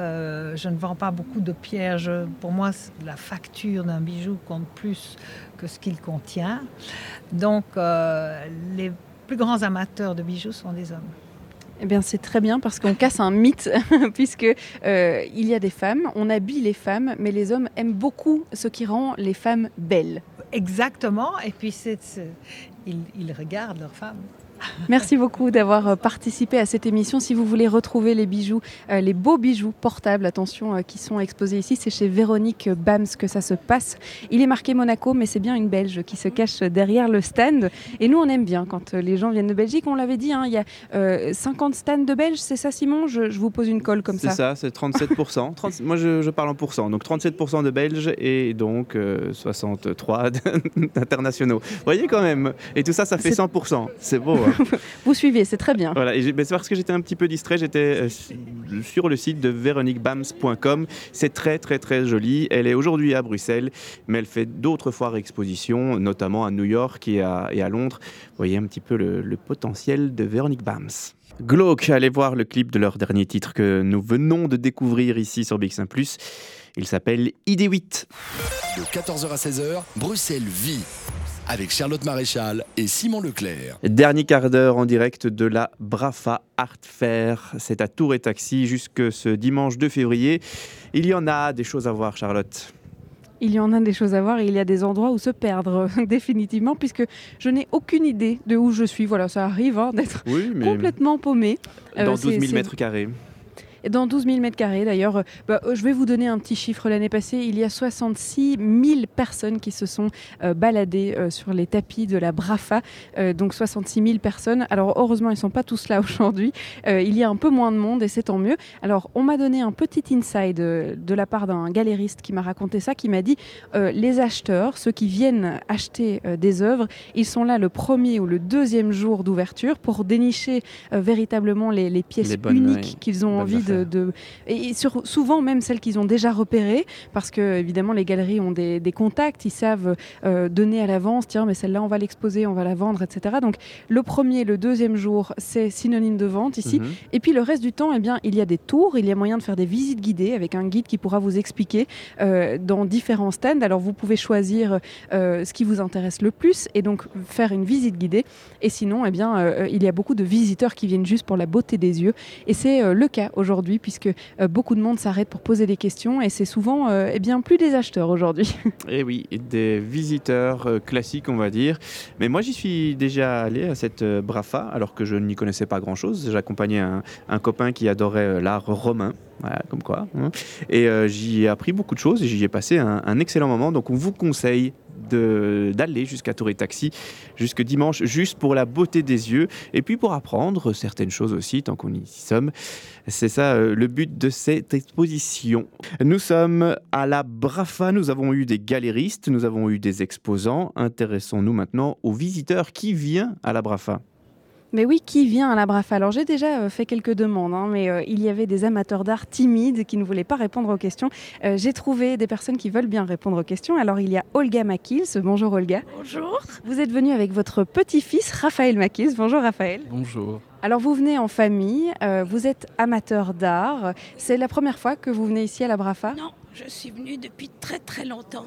euh, je ne vends pas beaucoup de pierres, pour moi, la facture d'un bijou compte plus que ce qu'il contient. Donc, euh, les plus grands amateurs de bijoux sont des hommes. Eh bien, c'est très bien parce qu'on casse un mythe, puisque euh, il y a des femmes, on habille les femmes, mais les hommes aiment beaucoup ce qui rend les femmes belles. Exactement, et puis ils regardent leurs femmes. Merci beaucoup d'avoir euh, participé à cette émission. Si vous voulez retrouver les bijoux, euh, les beaux bijoux portables, attention, euh, qui sont exposés ici, c'est chez Véronique Bams que ça se passe. Il est marqué Monaco, mais c'est bien une Belge qui se cache derrière le stand. Et nous, on aime bien quand les gens viennent de Belgique. On l'avait dit, hein, il y a 50 stands de Belges, c'est ça, Simon? Je, vous pose une colle comme ça. C'est ça, c'est 37%. moi, je, je, parle en pourcent. Donc 37% de Belges et donc 63 d'internationaux. Vous voyez quand même. Et tout ça, ça fait 100%. C'est beau. Hein. Vous suivez, c'est très bien. Voilà, c'est parce que j'étais un petit peu distrait, j'étais euh, sur le site de véroniquebams.com. C'est très très très joli. Elle est aujourd'hui à Bruxelles, mais elle fait d'autres foires expositions, notamment à New York et à, Londres. Vous voyez un petit peu le, potentiel de Véronique Bams. Glauque, allez voir le clip de leur dernier titre que nous venons de découvrir ici sur BX1 ⁇ il s'appelle ID8. De 14h à 16h, Bruxelles vit avec Charlotte Maréchal et Simon Leclerc. Dernier quart d'heure en direct de la Brafa Art Fair. C'est à Tour et Taxi jusque ce dimanche 2 février. Il y en a des choses à voir, Charlotte. Il y en a des choses à voir et il y a des endroits où se perdre définitivement puisque je n'ai aucune idée de où je suis. Voilà, ça arrive hein, d'être complètement paumé. Dans 12 000 mètres carrés dans 12 000 mètres carrés. D'ailleurs, euh, bah, euh, je vais vous donner un petit chiffre. L'année passée, il y a 66 000 personnes qui se sont euh, baladées sur les tapis de la Brafa. donc 66 000 personnes. Alors heureusement, ils ne sont pas tous là aujourd'hui. il y a un peu moins de monde et c'est tant mieux. Alors on m'a donné un petit inside de la part d'un galériste qui m'a raconté ça, qui m'a dit les acheteurs, ceux qui viennent acheter des œuvres, ils sont là le premier ou le deuxième jour d'ouverture pour dénicher véritablement les, pièces uniques qu'ils ont envie de de, et sur, souvent même celles qu'ils ont déjà repérées, parce que évidemment les galeries ont des, contacts, ils savent euh, donner à l'avance, tiens mais celle-là on va l'exposer, on va la vendre, etc. Donc le premier, le deuxième jour, c'est synonyme de vente ici. Mhm. Et puis le reste du temps, eh bien il y a des tours, il y a moyen de faire des visites guidées avec un guide qui pourra vous expliquer euh, dans différents stands. Alors vous pouvez choisir euh, ce qui vous intéresse le plus et donc faire une visite guidée. Et sinon, eh bien il y a beaucoup de visiteurs qui viennent juste pour la beauté des yeux. Et c'est le cas aujourd'hui puisque euh, beaucoup de monde s'arrête pour poser des questions et c'est souvent euh, eh bien, plus des acheteurs aujourd'hui. Et eh oui, des visiteurs euh, classiques, on va dire. Mais moi, j'y suis déjà allé à cette Brafa, alors que je n'y connaissais pas grand-chose. J'accompagnais un, copain qui adorait l'art romain. Voilà, comme quoi. Hein. Et j'y ai appris beaucoup de choses et j'y ai passé un, excellent moment. Donc on vous conseille d'aller jusqu'à Taxi jusque dimanche, juste pour la beauté des yeux et puis pour apprendre certaines choses aussi, tant qu'on y sommes. C'est ça euh, le but de cette exposition. Nous sommes à la Brafa, nous avons eu des galéristes, nous avons eu des exposants. Intéressons-nous maintenant aux visiteurs qui viennent à la Brafa. Mais oui, qui vient à la BRAFA Alors j'ai déjà euh, fait quelques demandes, hein, mais euh, il y avait des amateurs d'art timides qui ne voulaient pas répondre aux questions. Euh, j'ai trouvé des personnes qui veulent bien répondre aux questions. Alors il y a Olga Makils. Bonjour Olga. Bonjour. Vous êtes venue avec votre petit-fils Raphaël Makils. Bonjour Raphaël. Bonjour. Alors vous venez en famille, euh, vous êtes amateur d'art. C'est la première fois que vous venez ici à la BRAFA Non, je suis venue depuis très très longtemps.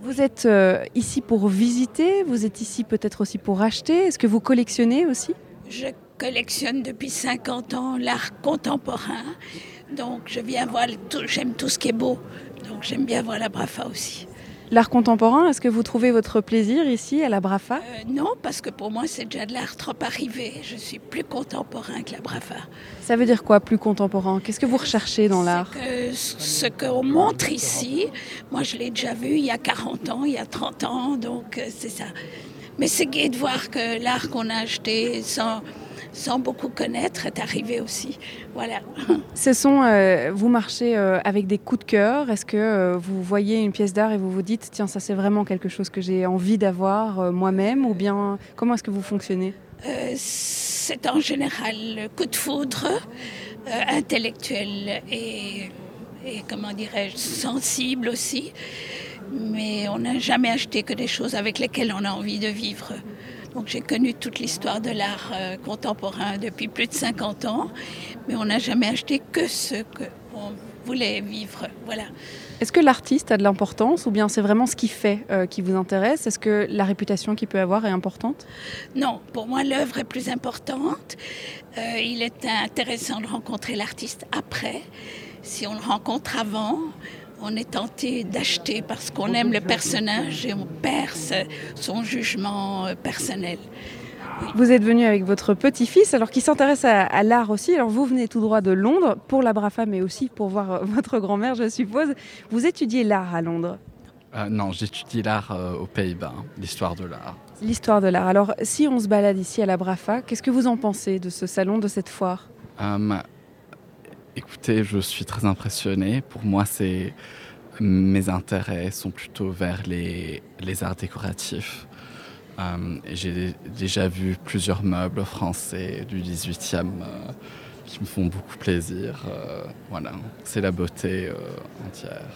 Vous êtes euh, ici pour visiter, vous êtes ici peut-être aussi pour acheter. Est-ce que vous collectionnez aussi? Je collectionne depuis 50 ans l'art contemporain. Donc je viens voir, j'aime tout ce qui est beau. Donc j'aime bien voir la Brafa aussi. L'art contemporain, est-ce que vous trouvez votre plaisir ici à la BRAFA Euh, non, parce que pour moi c'est déjà de l'art trop arrivé. Je suis plus contemporain que la Brafa. Ça veut dire quoi plus contemporain? Qu'est-ce que vous recherchez dans l'art? Que ce qu'on montre ici, moi je l'ai déjà vu il y a 40 ans, il y a 30 ans, donc euh, c'est ça. Mais c'est gai de voir que l'art qu'on a acheté sans, sans beaucoup connaître est arrivé aussi. Voilà. Ce sont, euh, vous marchez euh, avec des coups de cœur. Est-ce que euh, vous voyez une pièce d'art et vous vous dites, tiens, ça c'est vraiment quelque chose que j'ai envie d'avoir moi-même Ou bien, comment est-ce que vous fonctionnez? C'est en général le coup de foudre intellectuel et, et, comment dirais-je, sensible aussi. Mais on n'a jamais acheté que des choses avec lesquelles on a envie de vivre. Donc j'ai connu toute l'histoire de l'art euh, contemporain depuis plus de 50 ans, mais on n'a jamais acheté que ce qu'on voulait vivre. Voilà. Est-ce que l'artiste a de l'importance ou bien c'est vraiment ce qu'il fait euh, qui vous intéresse? Est-ce que la réputation qu'il peut avoir est importante? Non, pour moi, l'œuvre est plus importante. Euh, il est intéressant de rencontrer l'artiste après. Si on le rencontre avant, on est tenté d'acheter parce qu'on aime le personnage et on perd son jugement euh, personnel. Vous êtes venu avec votre petit-fils, alors qui s'intéresse à, à l'art aussi. Alors vous venez tout droit de Londres pour la BRAFA, mais aussi pour voir euh, votre grand-mère, je suppose. Vous étudiez l'art à Londres, Euh, non, j'étudie l'art euh, aux Pays-Bas, hein, l'histoire de l'art. l'histoire de l'art. Alors si on se balade ici à la BRAFA, qu'est-ce que vous en pensez de ce salon, de cette foire? Euh, écoutez, je suis très impressionné. Pour moi, c'est mes intérêts sont plutôt vers les, les arts décoratifs. Euh, J'ai déjà vu plusieurs meubles français du 18e euh, qui me font beaucoup plaisir. Euh, voilà, c'est la beauté entière.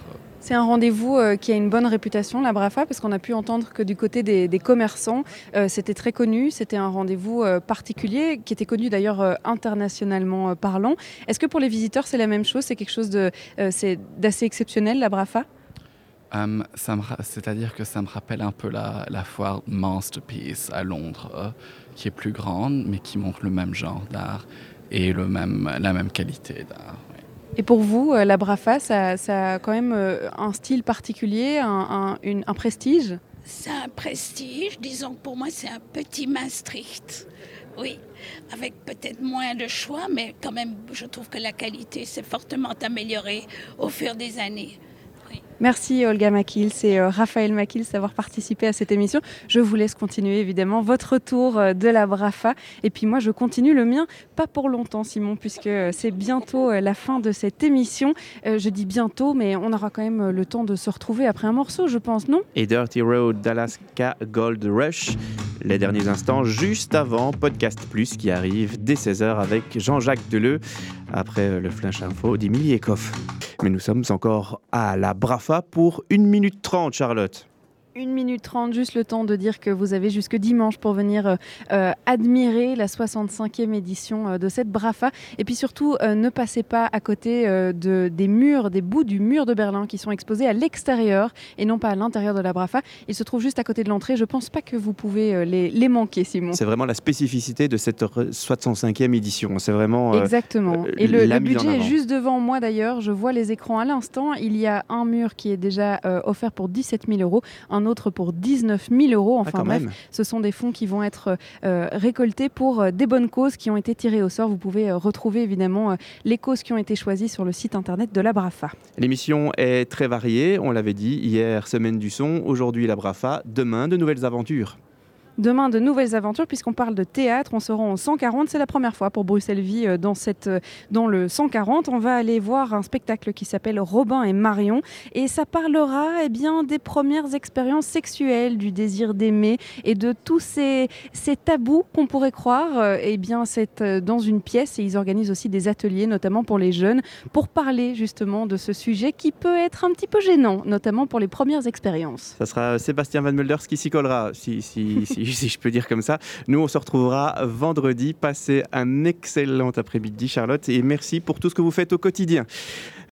C'est un rendez-vous euh, qui a une bonne réputation, la BRAFA, parce qu'on a pu entendre que du côté des, commerçants, euh, c'était très connu. C'était un rendez-vous euh, particulier, qui était connu d'ailleurs internationalement parlant. Est-ce que pour les visiteurs, c'est la même chose? C'est quelque chose d'assez exceptionnel, la BRAFA? Ra- C'est-à-dire que ça me rappelle un peu la, foire Masterpiece à Londres, qui est plus grande, mais qui montre le même genre d'art et le même, la même qualité d'art. Et pour vous, euh, la BRAFA, ça, ça a quand même euh, un style particulier, un, un- une- un prestige? C'est un prestige. Disons que pour moi, c'est un petit Maastricht. Oui, avec peut-être moins de choix, mais quand même, je trouve que la qualité s'est fortement améliorée au fur des années. Merci Olga Makils et euh, Raphaël Makils d'avoir participé à cette émission. Je vous laisse continuer évidemment votre tour euh, de la BRAFA. Et puis moi, je continue le mien, pas pour longtemps Simon, puisque euh, c'est bientôt la fin de cette émission. Je dis bientôt, mais on aura quand même le temps de se retrouver après un morceau, je pense, non? Et Dirty Road d'Alaska Gold Rush. Les derniers instants, juste avant Podcast Plus qui arrive dès 16h avec Jean-Jacques Deleu, après le Flash Info d'Emilie Ekoff. Mais nous sommes encore à la Brafa pour 1 minute 30, Charlotte. 1 minute 30, juste le temps de dire que vous avez jusque dimanche pour venir euh, euh, admirer la 65e édition euh, de cette Brafa. Et puis surtout, euh, ne passez pas à côté de, des murs, des bouts du mur de Berlin qui sont exposés à l'extérieur et non pas à l'intérieur de la Brafa. Ils se trouvent juste à côté de l'entrée. Je pense pas que vous pouvez les, les manquer, Simon. C'est vraiment la spécificité de cette re- 65e édition. C'est vraiment. Exactement. Et le, le budget est juste devant moi d'ailleurs. Je vois les écrans à l'instant. Il y a un mur qui est déjà offert pour 17 000 euros, un autre pour 19 000 euros. Ah, Enfin bref, même. ce sont des fonds qui vont être euh, récoltés pour euh, des bonnes causes qui ont été tirées au sort. Vous pouvez euh, retrouver évidemment euh, les causes qui ont été choisies sur le site internet de la Brafa. L'émission est très variée, on l'avait dit hier, semaine du son, aujourd'hui la Brafa, demain de nouvelles aventures. Demain, de nouvelles aventures, puisqu'on parle de théâtre. On se rend au 140. C'est la première fois pour Bruxelles Vie euh, dans, cette, euh, dans le 140. On va aller voir un spectacle qui s'appelle Robin et Marion. Et ça parlera eh bien, des premières expériences sexuelles, du désir d'aimer et de tous ces, ces tabous qu'on pourrait croire. Euh, eh bien, c'est dans une pièce et ils organisent aussi des ateliers, notamment pour les jeunes, pour parler justement de ce sujet qui peut être un petit peu gênant, notamment pour les premières expériences. Ça sera Sébastien Van Mulders qui s'y collera, si, si, si je peux dire comme ça. Nous, on se retrouvera vendredi. Passez un excellent après-midi, Charlotte, et merci pour tout ce que vous faites au quotidien.